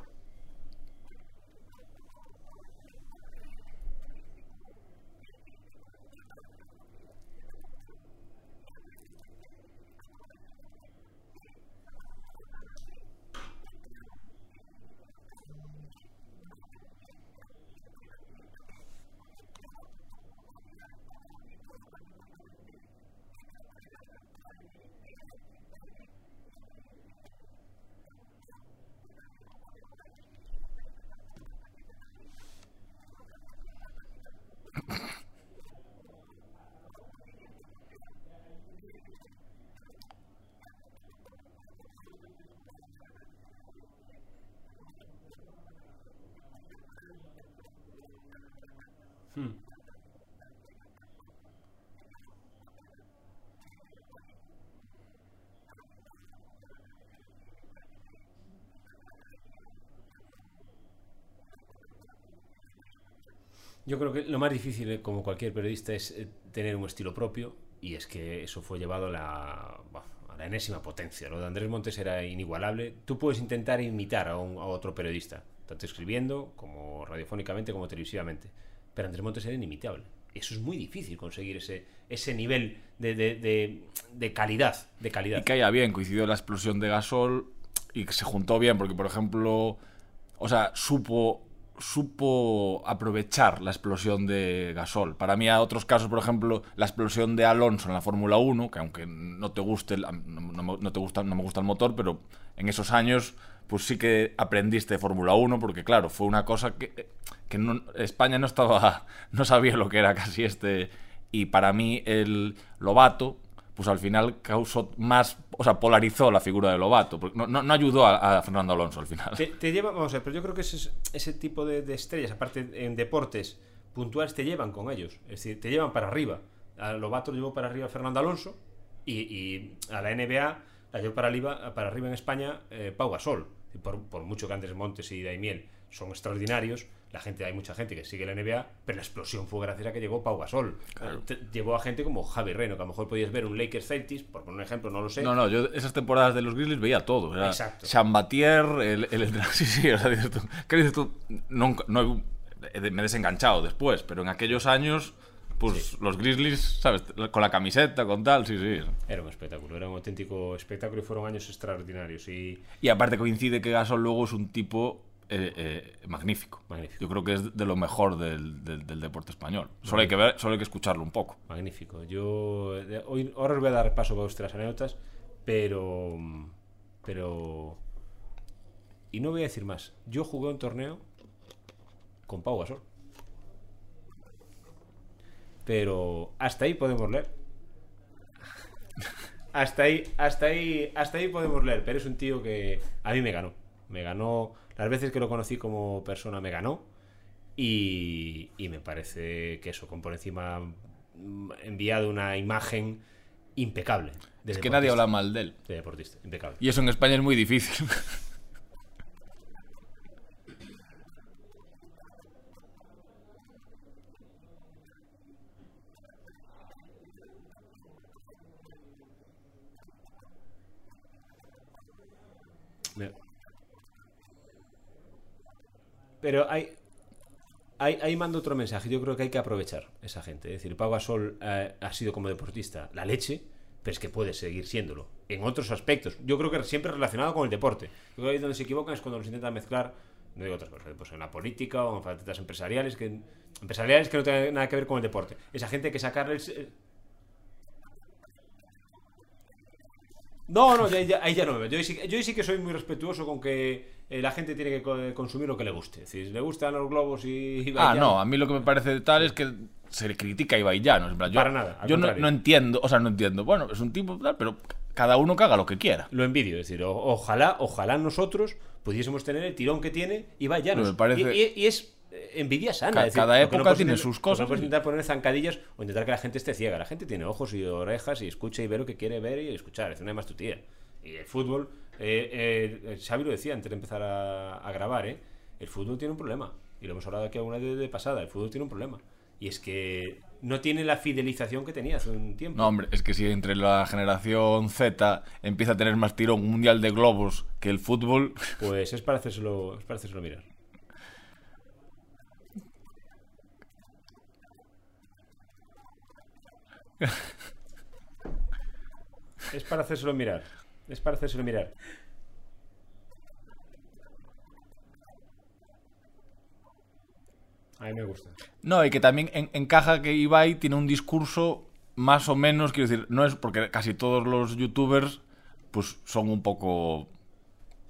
Yo creo que lo más difícil, eh, como cualquier periodista, es eh, tener un estilo propio y es que eso fue llevado a la, enésima potencia. Lo de Andrés Montes era inigualable. Tú puedes intentar imitar a, otro periodista, tanto escribiendo como radiofónicamente como televisivamente, pero Andrés Montes era inimitable. Eso es muy difícil conseguir ese, ese nivel de calidad. De calidad. Y caía bien, coincidió la explosión de Gasol y que se juntó bien, porque por ejemplo, o sea, supo supo aprovechar la explosión de Gasol. Para mí, a otros casos, por ejemplo, la explosión de Alonso en la Fórmula 1, que aunque no te guste, no, no no te gusta, no me gusta el motor, pero en esos años, pues sí que aprendiste de Fórmula 1, porque claro, fue una cosa que, que no- España no estaba, no sabía lo que era casi este, y para mí el Lobato, pues al final causó más, o sea, polarizó la figura de Lobato, porque no, no- no ayudó a, a Fernando Alonso al final. Te, te lleva, vamos a ver, pero yo creo que ese, ese tipo de, de estrellas, aparte en deportes puntuales, te llevan con ellos. Es decir, te llevan para arriba. A Lobato lo llevó para arriba Fernando Alonso y, y a la NBA la llevó para arriba, para arriba en España eh, Pau Gasol. Por, por mucho que Andrés Montes y Daimiel son extraordinarios, la gente, hay mucha gente que sigue la NBA, pero la explosión fue gracias a que llegó Pau Gasol. Llevó a gente como Javi Reno, que a lo mejor podías ver un Lakers Celtics, por poner un ejemplo, no lo sé. No, no, yo esas temporadas de los Grizzlies veía todo. Era Exacto. Chambatier, el, el, Sí, sí, o sea, dices tú, ¿qué dices tú? No, he- me he desenganchado después, pero en aquellos años, Pues los Grizzlies, ¿sabes? Con la camiseta, con tal, sí, sí. Era un espectáculo, era un auténtico espectáculo y fueron años extraordinarios. Y Y aparte coincide que Gasol luego es un tipo eh, eh, magnífico. Magnífico. Yo creo que es de lo mejor del, del- del deporte español. Solo hay, que ver, solo hay que escucharlo un poco. magnífico. Yo de- hoy, ahora os voy a dar paso para vuestras anécdotas, pero. Pero. Y no voy a decir más. Yo jugué un torneo con Pau Gasol. Pero hasta ahí podemos leer. Hasta ahí, hasta ahí, hasta ahí podemos leer. Pero es un tío que a mí me ganó. Me ganó. Las veces que lo conocí como persona me ganó. Y, y me parece que eso, con por encima mm, enviado una imagen impecable. de Es que nadie habla mal de él. De deportista, impecable. Y eso en España es muy difícil. Me- Pero hay, hay, ahí mando otro mensaje. Yo creo que hay que aprovechar esa gente. Es decir, Pau Gasol eh, ha sido como deportista la leche, pero es que puede seguir siéndolo en otros aspectos. Yo creo que siempre relacionado con el deporte. Yo creo que ahí donde se equivocan es cuando los intentan mezclar, no digo otras cosas, pues en la política o en facetas empresariales que, empresariales que no tienen nada que ver con el deporte. Esa gente que sacarles. eh, No, no, ya- ahí ya no me veo. Yo ahí sí, yo ahí sí que soy muy respetuoso con que eh, la gente tiene que co- consumir lo que le guste. Si le gustan los globos y... y ah, no, a mí lo que me parece tal es que se le critica a Ibai Llanos, en plan, yo, Para nada, Yo no, no entiendo, o sea, no entiendo. Bueno, es un tipo tal, pero cada uno haga lo que quiera. Lo envidio, es decir, o- ojalá, ojalá nosotros pudiésemos tener el tirón que tiene y vaya Me parece- y, y- y es eh, envidia sana. Decir, cada que época puedes tiene sus cosas, No puedes intentar poner zancadillas o intentar que la gente esté ciega. La gente tiene ojos y orejas y escucha y ve lo que quiere ver y escuchar. Es una más tu tía. Y el fútbol, eh, eh, Xavi lo decía antes de empezar a, a grabar, ¿eh? el fútbol tiene un problema. Y lo hemos hablado aquí alguna vez de pasada. El fútbol tiene un problema. Y es que no tiene la fidelización que tenía hace un tiempo. No, hombre, es que si entre la generación Z empieza a tener más tirón un mundial de globos que el fútbol, Pues es para hacérselo, es para hacérselo mirar. es para hacérselo mirar. Es para hacérselo mirar. A mí me gusta. No, y que también en- encaja que Ibai tiene un discurso más o menos, quiero decir, no es porque casi todos los youtubers pues son un poco,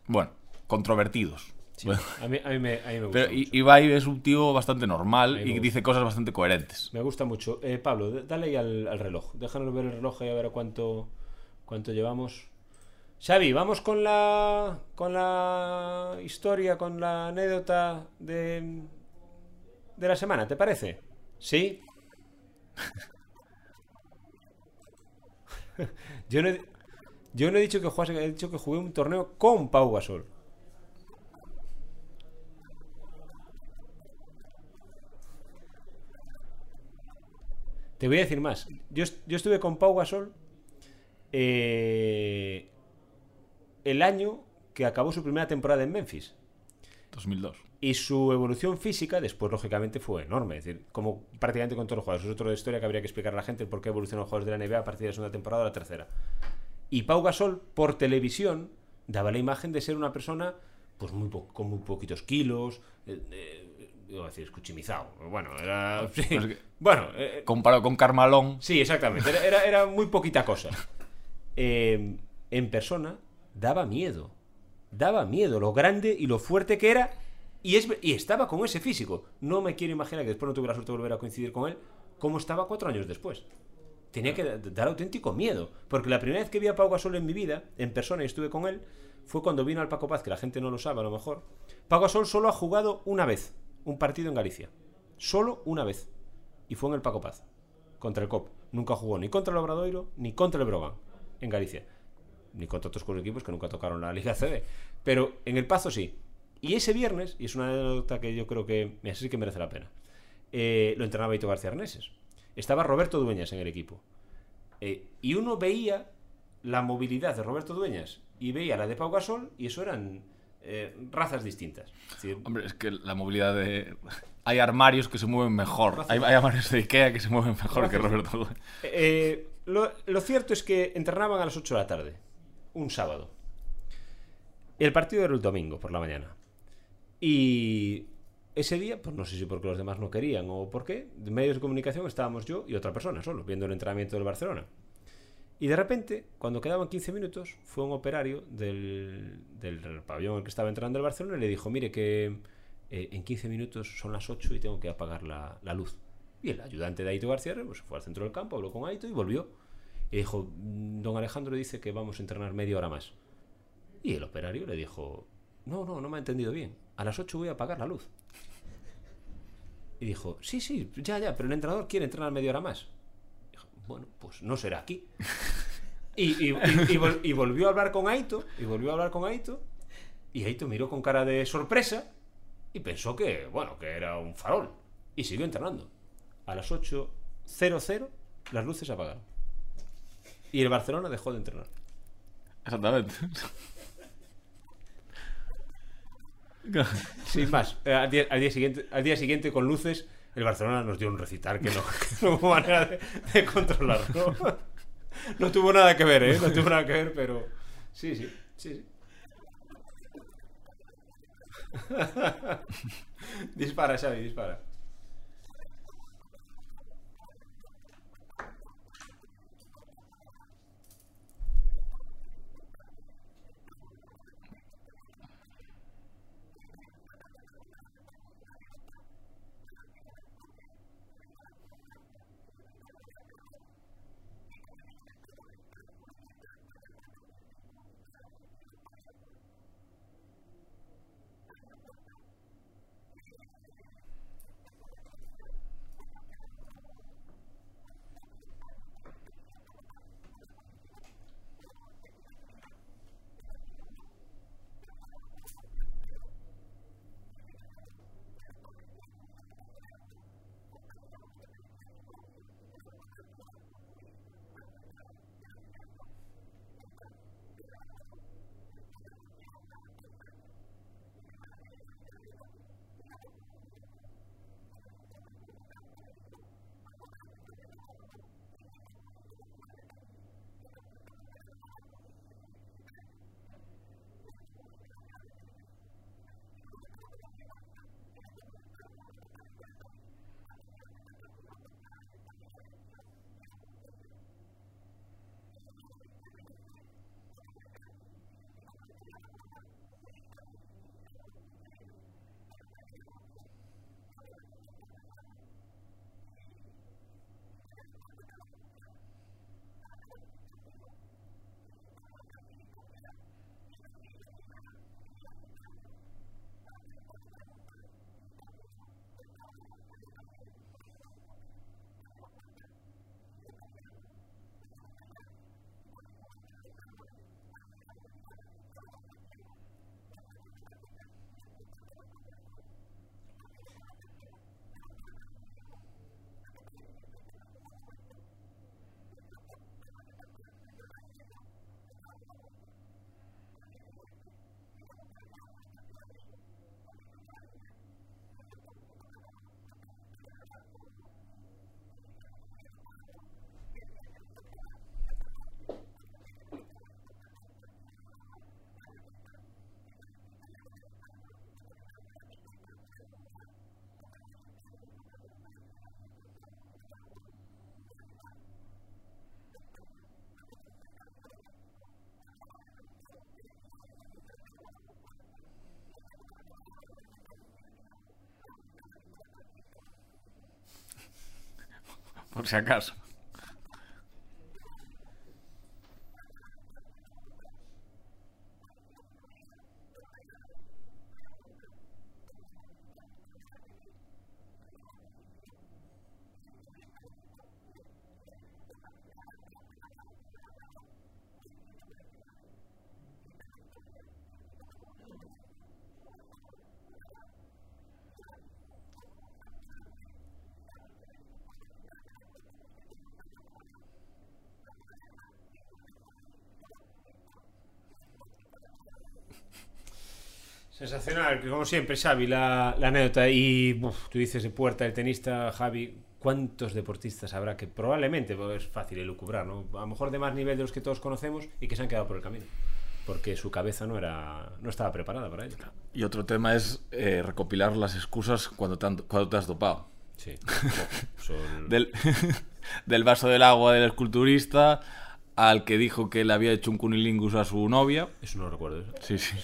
bueno, controvertidos. Bueno, A mí, a mí me, a mí me gusta. pero mucho. Ibai es un tío bastante normal y gusta. dice cosas bastante coherentes. Me gusta mucho. Eh, Pablo, dale ahí al, al reloj. Déjanos ver el reloj y a ver cuánto, cuánto llevamos. Xavi, vamos con la con la historia, con la anécdota de, de la semana, ¿te parece? ¿Sí? yo, no he, yo no he dicho que jugase, he dicho que jugué un torneo con Pau Gasol. Te voy a decir más. Yo, yo estuve con Pau Gasol eh, el año que acabó su primera temporada en Memphis. 2002. Y su evolución física, después, lógicamente, fue enorme. Es decir, como prácticamente con todos los jugadores. Es otra historia que habría que explicar a la gente por qué evolucionan los jugadores de la NBA a partir de la segunda temporada a la tercera. Y Pau Gasol, por televisión, daba la imagen de ser una persona pues muy con muy poquitos kilos. Eh, eh, iba a decir, escuchimizado. Bueno, era. sí. Pues que- Bueno, eh, Comparado con Carmalón, Sí, exactamente. Era, era, era muy poquita cosa. Eh, en persona daba miedo. Daba miedo lo grande y lo fuerte que era. Y, es, y estaba con ese físico. No me quiero imaginar que después no tuve la suerte de volver a coincidir con él. Cómo estaba cuatro años después. Tenía que da- dar auténtico miedo. Porque la primera vez que vi a Pau Gasol en mi vida, en persona y estuve con él, fue cuando vino al Paco Paz, que la gente no lo sabe a lo mejor. Pau Gasol solo ha jugado una vez un partido en Galicia. Solo una vez. Y fue en el Paco Paz contra el COP. Nunca jugó ni contra el Obradoiro ni contra el Brogan en Galicia. Ni contra otros cuatro equipos que nunca tocaron la Liga CB. Pero en el Pazo sí. Y ese viernes, y es una anécdota que yo creo que me sí que merece la pena, eh, lo entrenaba Ito García Arneses. Estaba Roberto Dueñas en el equipo. Eh, y uno veía la movilidad de Roberto Dueñas y veía la de Pau Gasol y eso eran eh, razas distintas. Hombre, es que la movilidad de... Hay armarios que se mueven mejor. Hay, hay armarios de Ikea que se mueven mejor que Roberto. eh, lo, lo cierto es que entrenaban a las 8 de la tarde, un sábado. El partido era el domingo por la mañana. Y ese día, pues no sé si porque los demás no querían o por qué, de medios de comunicación estábamos yo y otra persona solo, viendo el entrenamiento del Barcelona. Y de repente, cuando quedaban 15 minutos, fue un operario del, del pabellón en el que estaba entrenando el Barcelona y le dijo, mire que eh, en 15 minutos son las 8 y tengo que apagar la, la luz. Y el ayudante de Aito García pues, fue al centro del campo, habló con Aito y volvió. Y dijo, "Mm, don Alejandro dice que vamos a entrenar media hora más. Y el operario le dijo, no, no, no me ha entendido bien. A las 8 voy a apagar la luz. Y dijo, sí, sí, ya, ya, pero el entrenador quiere entrenar media hora más. Bueno, pues no será aquí. Y, y- y- y vol- y volvió a hablar con Aito, y volvió a hablar con Aito, y Aito miró con cara de sorpresa y pensó que, bueno, que era un farol. Y siguió entrenando. A las 8.00 las luces apagaron. Y el Barcelona dejó de entrenar. Exactamente. Sin más, eh, al, día, al día siguiente, al día siguiente con luces, el Barcelona nos dio un recitar que no, que no hubo manera de, de controlarlo. No tuvo nada que ver, ¿eh? No tuvo nada que ver, pero sí, sí, sí, sí. dispara, Xavi, dispara. Por si acaso. Que como siempre, Xavi, la, la anécdota. Y uf, tú dices de puerta el tenista, Javi, ¿cuántos deportistas habrá que probablemente, pues, es fácil elucubrar, ¿no? A lo mejor de más nivel de los que todos conocemos y que se han quedado por el camino? Porque su cabeza no era no estaba preparada para ello. Y otro tema es eh, recopilar las excusas cuando te, han- cuando te has dopado. Sí. Son- Del, del vaso del agua del esculturista al que dijo que le había hecho un cunilingus a su novia. Eso no lo recuerdo. ¿eso? Sí, sí.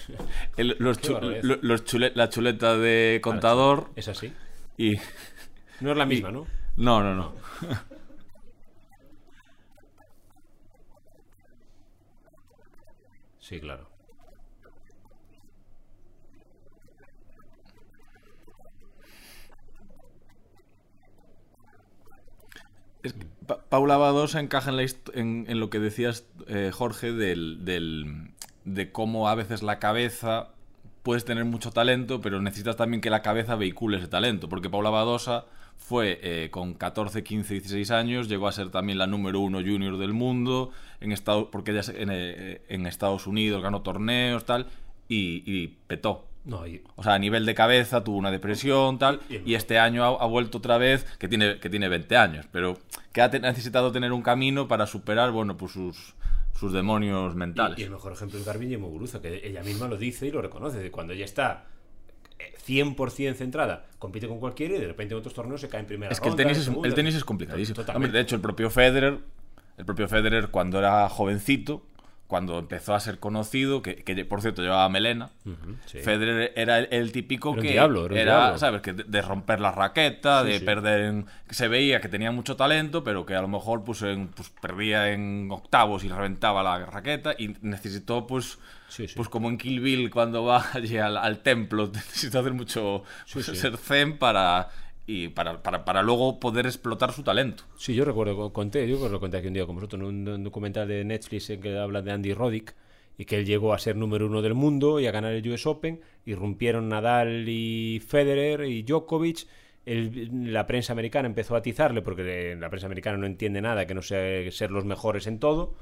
El- los chu- los chule- la chuleta de contador ¿Es así? y... No es la misma, ¿no? No, no, no. Sí, claro. Es que Pa- Paula Badosa encaja en, la en, lo que decías, eh, Jorge, del, de cómo a veces la cabeza puedes tener mucho talento, pero necesitas también que la cabeza vehicule ese talento. Porque Paula Badosa fue eh, con 14, 15, 16 años, llegó a ser también la número uno junior del mundo, en Estados, porque ella en, eh, en Estados Unidos ganó torneos, tal, y, y petó. No, y- O sea, a nivel de cabeza tuvo una depresión, tal, Y- y este año ha, ha vuelto otra vez, que tiene, que tiene 20 años, pero que ha te- necesitado tener un camino para superar, bueno, pues sus, sus demonios mentales. Y, y el mejor ejemplo es Garbiñe Muguruza, que ella misma lo dice y lo reconoce. De cuando ella está eh, 100% centrada, compite con cualquiera y de repente en otros torneos se cae en primera Es que el ronda, tenis en es, segunda. el tenis es complicadísimo. Hombre, de hecho, el propio Federer, el propio Federer cuando era jovencito, cuando empezó a ser conocido, que, que, por cierto llevaba melena, Ujú, sí. Federer era el, el típico Era que diablo, era diablo. ¿sabes? Que de, de romper la raqueta, Sí, de sí. perder en- se veía que tenía mucho talento, pero que a lo mejor pues, en- pues, perdía en octavos y reventaba la raqueta y necesitó pues pues como en Kill Bill cuando va allí al, al templo, necesitó hacer mucho sí. ser zen para y para, para, para luego poder explotar su talento. Sí, yo recuerdo, co- conté, yo lo conté aquí un día con vosotros, en un, documental de Netflix en que habla de Andy Roddick y que él llegó a ser número uno del mundo y a ganar el US Open y rompieron Nadal y Federer y Djokovic. La prensa americana empezó a atizarle porque la prensa americana no entiende nada que no sea ser los mejores en todo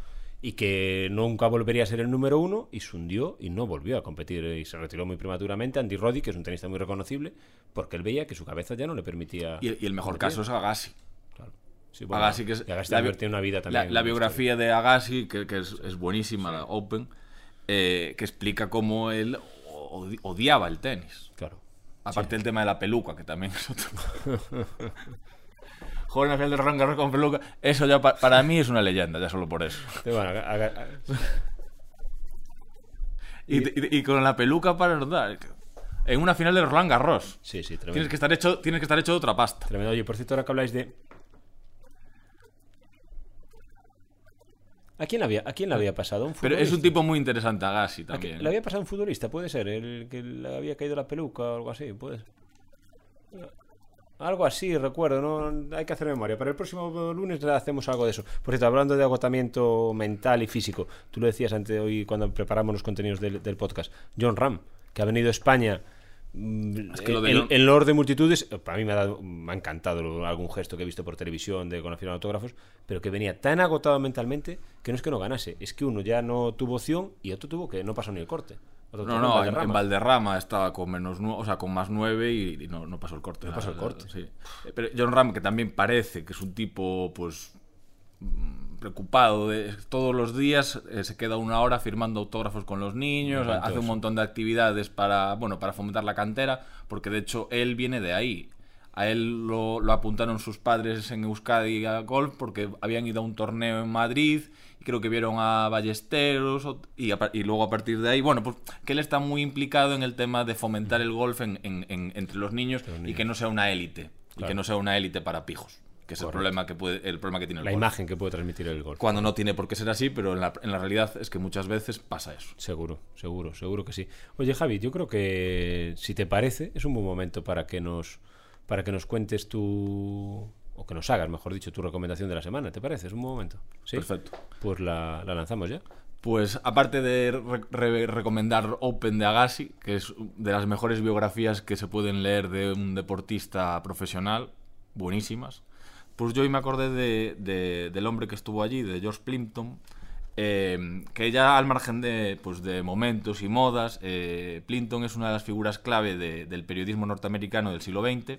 y que nunca volvería a ser el número uno y se hundió y no volvió a competir y se retiró muy prematuramente. Andy Roddick, que es un tenista muy reconocible, porque él veía que su cabeza ya no le permitía. Y, y el mejor competir. caso es Agassi. Claro. Sí, bueno, Agassi, que es Agassi la, tiene una vida también. la muy biografía de Agassi, que, que es, es buenísima, la Open, eh, que explica cómo él odi- odiaba el tenis. Claro. Aparte del tema de la peluca, que también es otro. En la final de Roland Garros con peluca. Eso ya pa- para mí es una leyenda, ya solo por eso. Bueno, Y, y- y con la peluca para rodar. En una final de Roland Garros. sí, sí, tremendo. Tienes que estar hecho, tienes que estar hecho de otra pasta. Tremendo. Oye, por cierto, ahora que habláis de. ¿A quién le había, a quién le había pasado? ¿A ¿Un Pero es un futbolista? tipo muy interesante, Agassi ¿A quién- también. ¿Le había pasado un futbolista? Puede ser. El que le había caído la peluca o algo así. Puede ser. Algo así, recuerdo, no hay que hacer memoria. Para el próximo lunes hacemos algo de eso. Por cierto, hablando de agotamiento mental y físico, tú lo decías antes hoy cuando preparamos los contenidos del, del podcast. John Ram, que ha venido a España mm, Es que lo de en, John- en Lord de multitudes, para mí me ha, dado, me ha encantado algún gesto que he visto por televisión de con la firma de autógrafos, pero que venía tan agotado mentalmente que no es que no ganase, es que uno ya no tuvo opción y otro tuvo que no pasó ni el corte. No, no, en, Valderrama. en Valderrama estaba con menos o sea, con más 9 y, y no, no pasó el corte. No pasó el corte. sí. Pero John Ram, que también parece que es un tipo, pues, mm, preocupado de todos los días eh, se queda una hora firmando autógrafos con los niños hace un montón de actividades para bueno para fomentar la cantera porque de hecho él viene de ahí a él lo, lo apuntaron sus padres en Euskadi a golf porque habían ido a un torneo en Madrid creo que vieron a Ballesteros y, a par- y luego a partir de ahí, bueno, pues que él está muy implicado en el tema de fomentar el golf en- en- en- entre los niños y que no sea una élite y que no sea una élite para pijos, que es el problema que puede el problema que tiene el La golf. imagen que puede transmitir el gol. Cuando no tiene por qué ser así, pero en la, en la realidad es que muchas veces pasa eso. Seguro, seguro, seguro que sí. Oye, Javi, yo creo que si te parece, es un buen momento para que nos para que nos cuentes tu o que nos hagas, mejor dicho, tu recomendación de la semana. ¿Te parece? Es un buen momento. ¿Sí? Perfecto. Pues la, la lanzamos ya. Pues aparte de re- re- recomendar Open de Agassi, que es de las mejores biografías que se pueden leer de un deportista profesional, buenísimas, pues yo hoy me acordé de, de- del hombre que estuvo allí, de George Plimpton, Eh, que ya al margen de, pues, de momentos y modas, eh, Plinton es una de las figuras clave de- del periodismo norteamericano del siglo XX.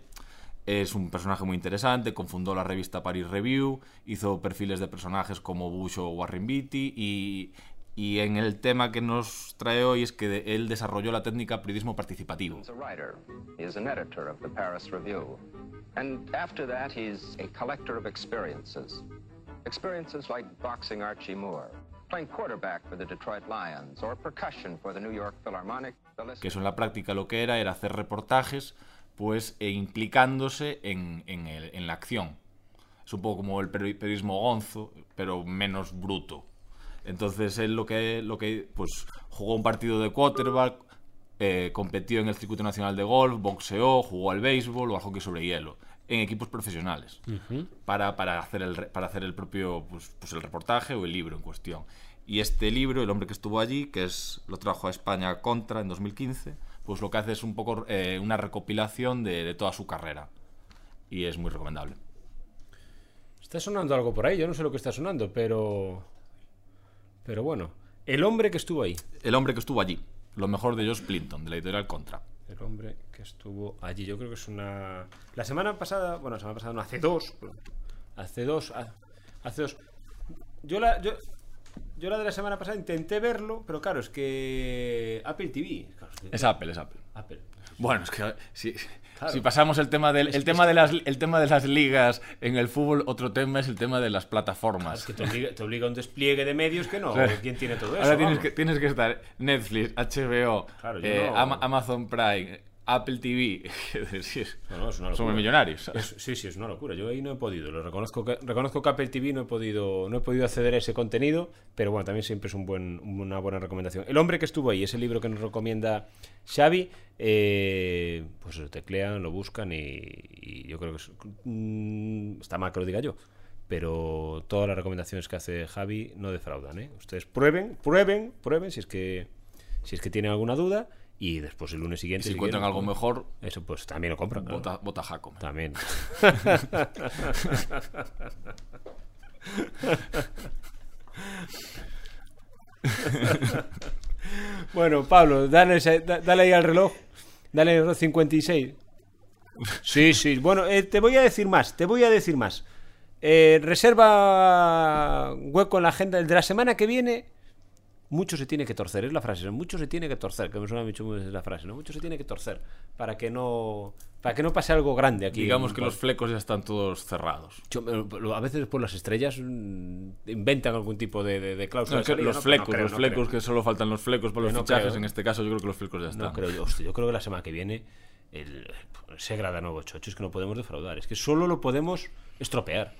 Es un personaje muy interesante, confundó la revista Paris Review, hizo perfiles de personajes como Bush o Warren Beatty y, y en el tema que nos trae hoy es que él desarrolló la técnica periodismo participativo. Experiences. Like boxing Archie Moore, playing quarterback for the Detroit Lions, or percussion for the New York Philharmonic. The que eso en la práctica lo que era era hacer reportajes pues e implicándose en, en el- en la acción. Es un poco como el peri- periodismo gonzo, pero menos bruto. Entonces él lo que, lo que pues jugó un partido de quarterback, eh, competió en el circuito nacional de golf, boxeó, jugó al béisbol o al hockey sobre hielo en equipos profesionales para, para hacer el para hacer el propio pues, pues el reportaje o el libro en cuestión. Y este libro, El hombre que estuvo allí, que es lo trajo a España contra en 2015, pues lo que hace es un poco eh, una recopilación de, de toda su carrera. Y es muy recomendable. Está sonando algo por ahí, yo no sé lo que está sonando, pero. Pero bueno. El hombre que estuvo ahí. El hombre que estuvo allí, lo mejor de Josh Clinton, de la editorial Contra. El hombre que estuvo allí. Yo creo que es una. La semana pasada. Bueno, la semana pasada no, hace dos. Hace dos. ha- Hace dos. Yo la. Yo, yo la de la semana pasada intenté verlo, pero claro, es que. Apple TV. claro, es que- Es Apple, es Apple. Apple. Bueno, es que si, Claro. si pasamos el tema del el tema de las el tema de las ligas en el fútbol, otro tema es el tema de las plataformas. Es que te obliga, te obliga a un despliegue de medios que no. Claro. ¿Quién tiene todo eso? Ahora tienes que, tienes que estar Netflix, HBO, Claro, eh, no- Amazon Prime, Apple TV. Es decir, No, no, es una locura. somos millonarios. sí, sí, es una locura. Yo ahí no he podido. Lo reconozco que, reconozco que Apple TV no he podido, no he podido acceder a ese contenido, pero bueno, también siempre es un buen, una buena recomendación. El hombre que estuvo ahí, ese libro que nos recomienda Xavi, eh, pues lo teclean, lo buscan y, y yo creo que es- mm, está mal que lo diga yo. Pero todas las recomendaciones que hace Javi no defraudan, ¿eh? Ustedes prueben, prueben, prueben si es que si es que tienen alguna duda y después el lunes Y siguiente si si encuentran quieren, algo mejor, eso pues también lo compran. bota. También. bueno, Pablo, dale, dale ahí al reloj. Dale al reloj 56. Sí, sí. Bueno, eh, te voy a decir más. Te voy a decir más. Eh, reserva hueco en la agenda. De la semana que viene. Mucho se tiene que torcer, es la frase. Mucho se tiene que torcer, que me suena mucho la frase, ¿no? Mucho se tiene que torcer para que no para que no pase algo grande aquí. Digamos que los flecos ya están todos cerrados. Yo, a veces por las estrellas mm, inventan algún tipo de, de, de cláusula. No, de es que salida, los ¿no? flecos, No creo, los no flecos creo. que solo faltan los flecos para los fichajes. creo. En este caso, yo creo que los flecos ya están. No creo yo. Hostia, yo creo que la semana que viene el, se grada nuevo chocho. Es que no podemos defraudar. Es que solo lo podemos estropear.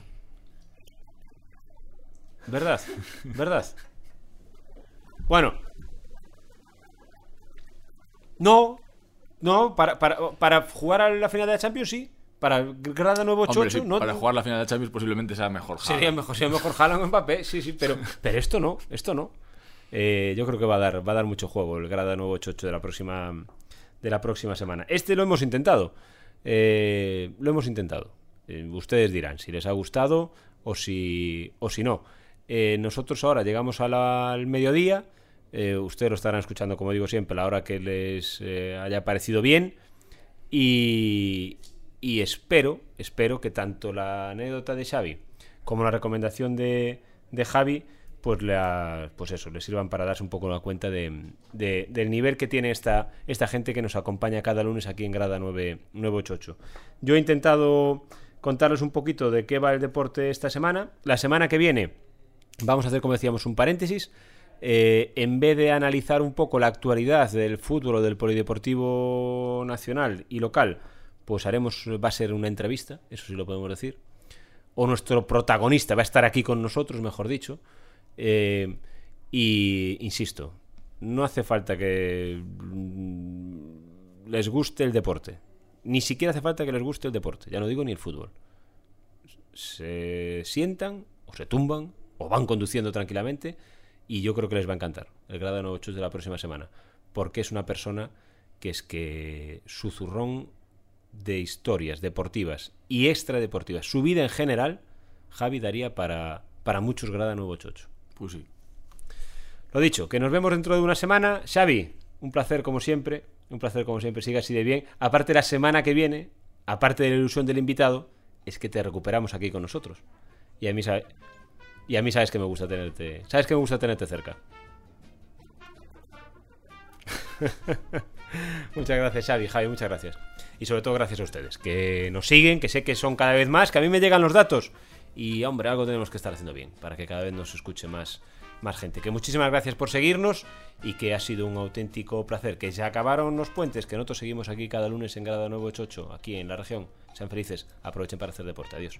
¿Verdad? ¿Verdad? Bueno. No. No, para, para, para jugar a la final de la Champions sí. Para grada nuevo Hombre, chocho, sí, no. para jugar la final de la Champions posiblemente sea mejor. Sería Haaland. mejor, sería mejor Haaland o Mbappé, sí, sí, pero, pero esto no, esto no. Eh, yo creo que va a dar, va a dar mucho juego el grada nuevo chocho de la próxima, de la próxima semana. Este lo hemos intentado, eh, lo hemos intentado. Eh, ustedes dirán si les ha gustado o si, o si no. Eh, nosotros ahora llegamos la- al mediodía. Eh, ustedes lo estarán escuchando, como digo siempre, a la hora que les eh, haya parecido bien. Y, y espero, espero que tanto la anécdota de Xavi como la recomendación de, de Javi, pues, la, pues eso, le sirvan para darse un poco la cuenta de, de- del nivel que tiene esta, esta gente que nos acompaña cada lunes aquí en Grada 9, 988. Yo he intentado contarles un poquito de qué va el deporte esta semana. La semana que viene vamos a hacer, como decíamos, un paréntesis. Eh, en vez de analizar un poco la actualidad del fútbol o del polideportivo nacional y local, pues haremos, va a ser una entrevista, eso sí lo podemos decir. O nuestro protagonista va a estar aquí con nosotros, mejor dicho. Eh, y insisto, no hace falta que mm, les guste el deporte. Ni siquiera hace falta que les guste el deporte, ya no digo ni el fútbol. Se sientan o se tumban o van conduciendo tranquilamente y yo creo que les va a encantar el grado 98 de la próxima semana, porque es una persona que es que su zurrón de historias deportivas y extradeportivas, su vida en general, Javi daría para, para muchos grada 988. Pues sí. Lo dicho, que nos vemos dentro de una semana. Xavi, un placer como siempre. Un placer como siempre, siga así de bien. Aparte la semana que viene, aparte de la ilusión del invitado, es que te recuperamos aquí con nosotros. Y a mí, y a mí sabes que me gusta tenerte. Sabes que me gusta tenerte cerca. muchas gracias, Xavi, Javi, muchas gracias. Y sobre todo gracias a ustedes, que nos siguen, que sé que son cada vez más, que a mí me llegan los datos. Y hombre, algo tenemos que estar haciendo bien para que cada vez nos escuche más, más gente. Que muchísimas gracias por seguirnos y que ha sido un auténtico placer. Que se acabaron los puentes, que nosotros seguimos aquí cada lunes en Grada 988, aquí en la región. Sean felices, aprovechen para hacer deporte. Adiós.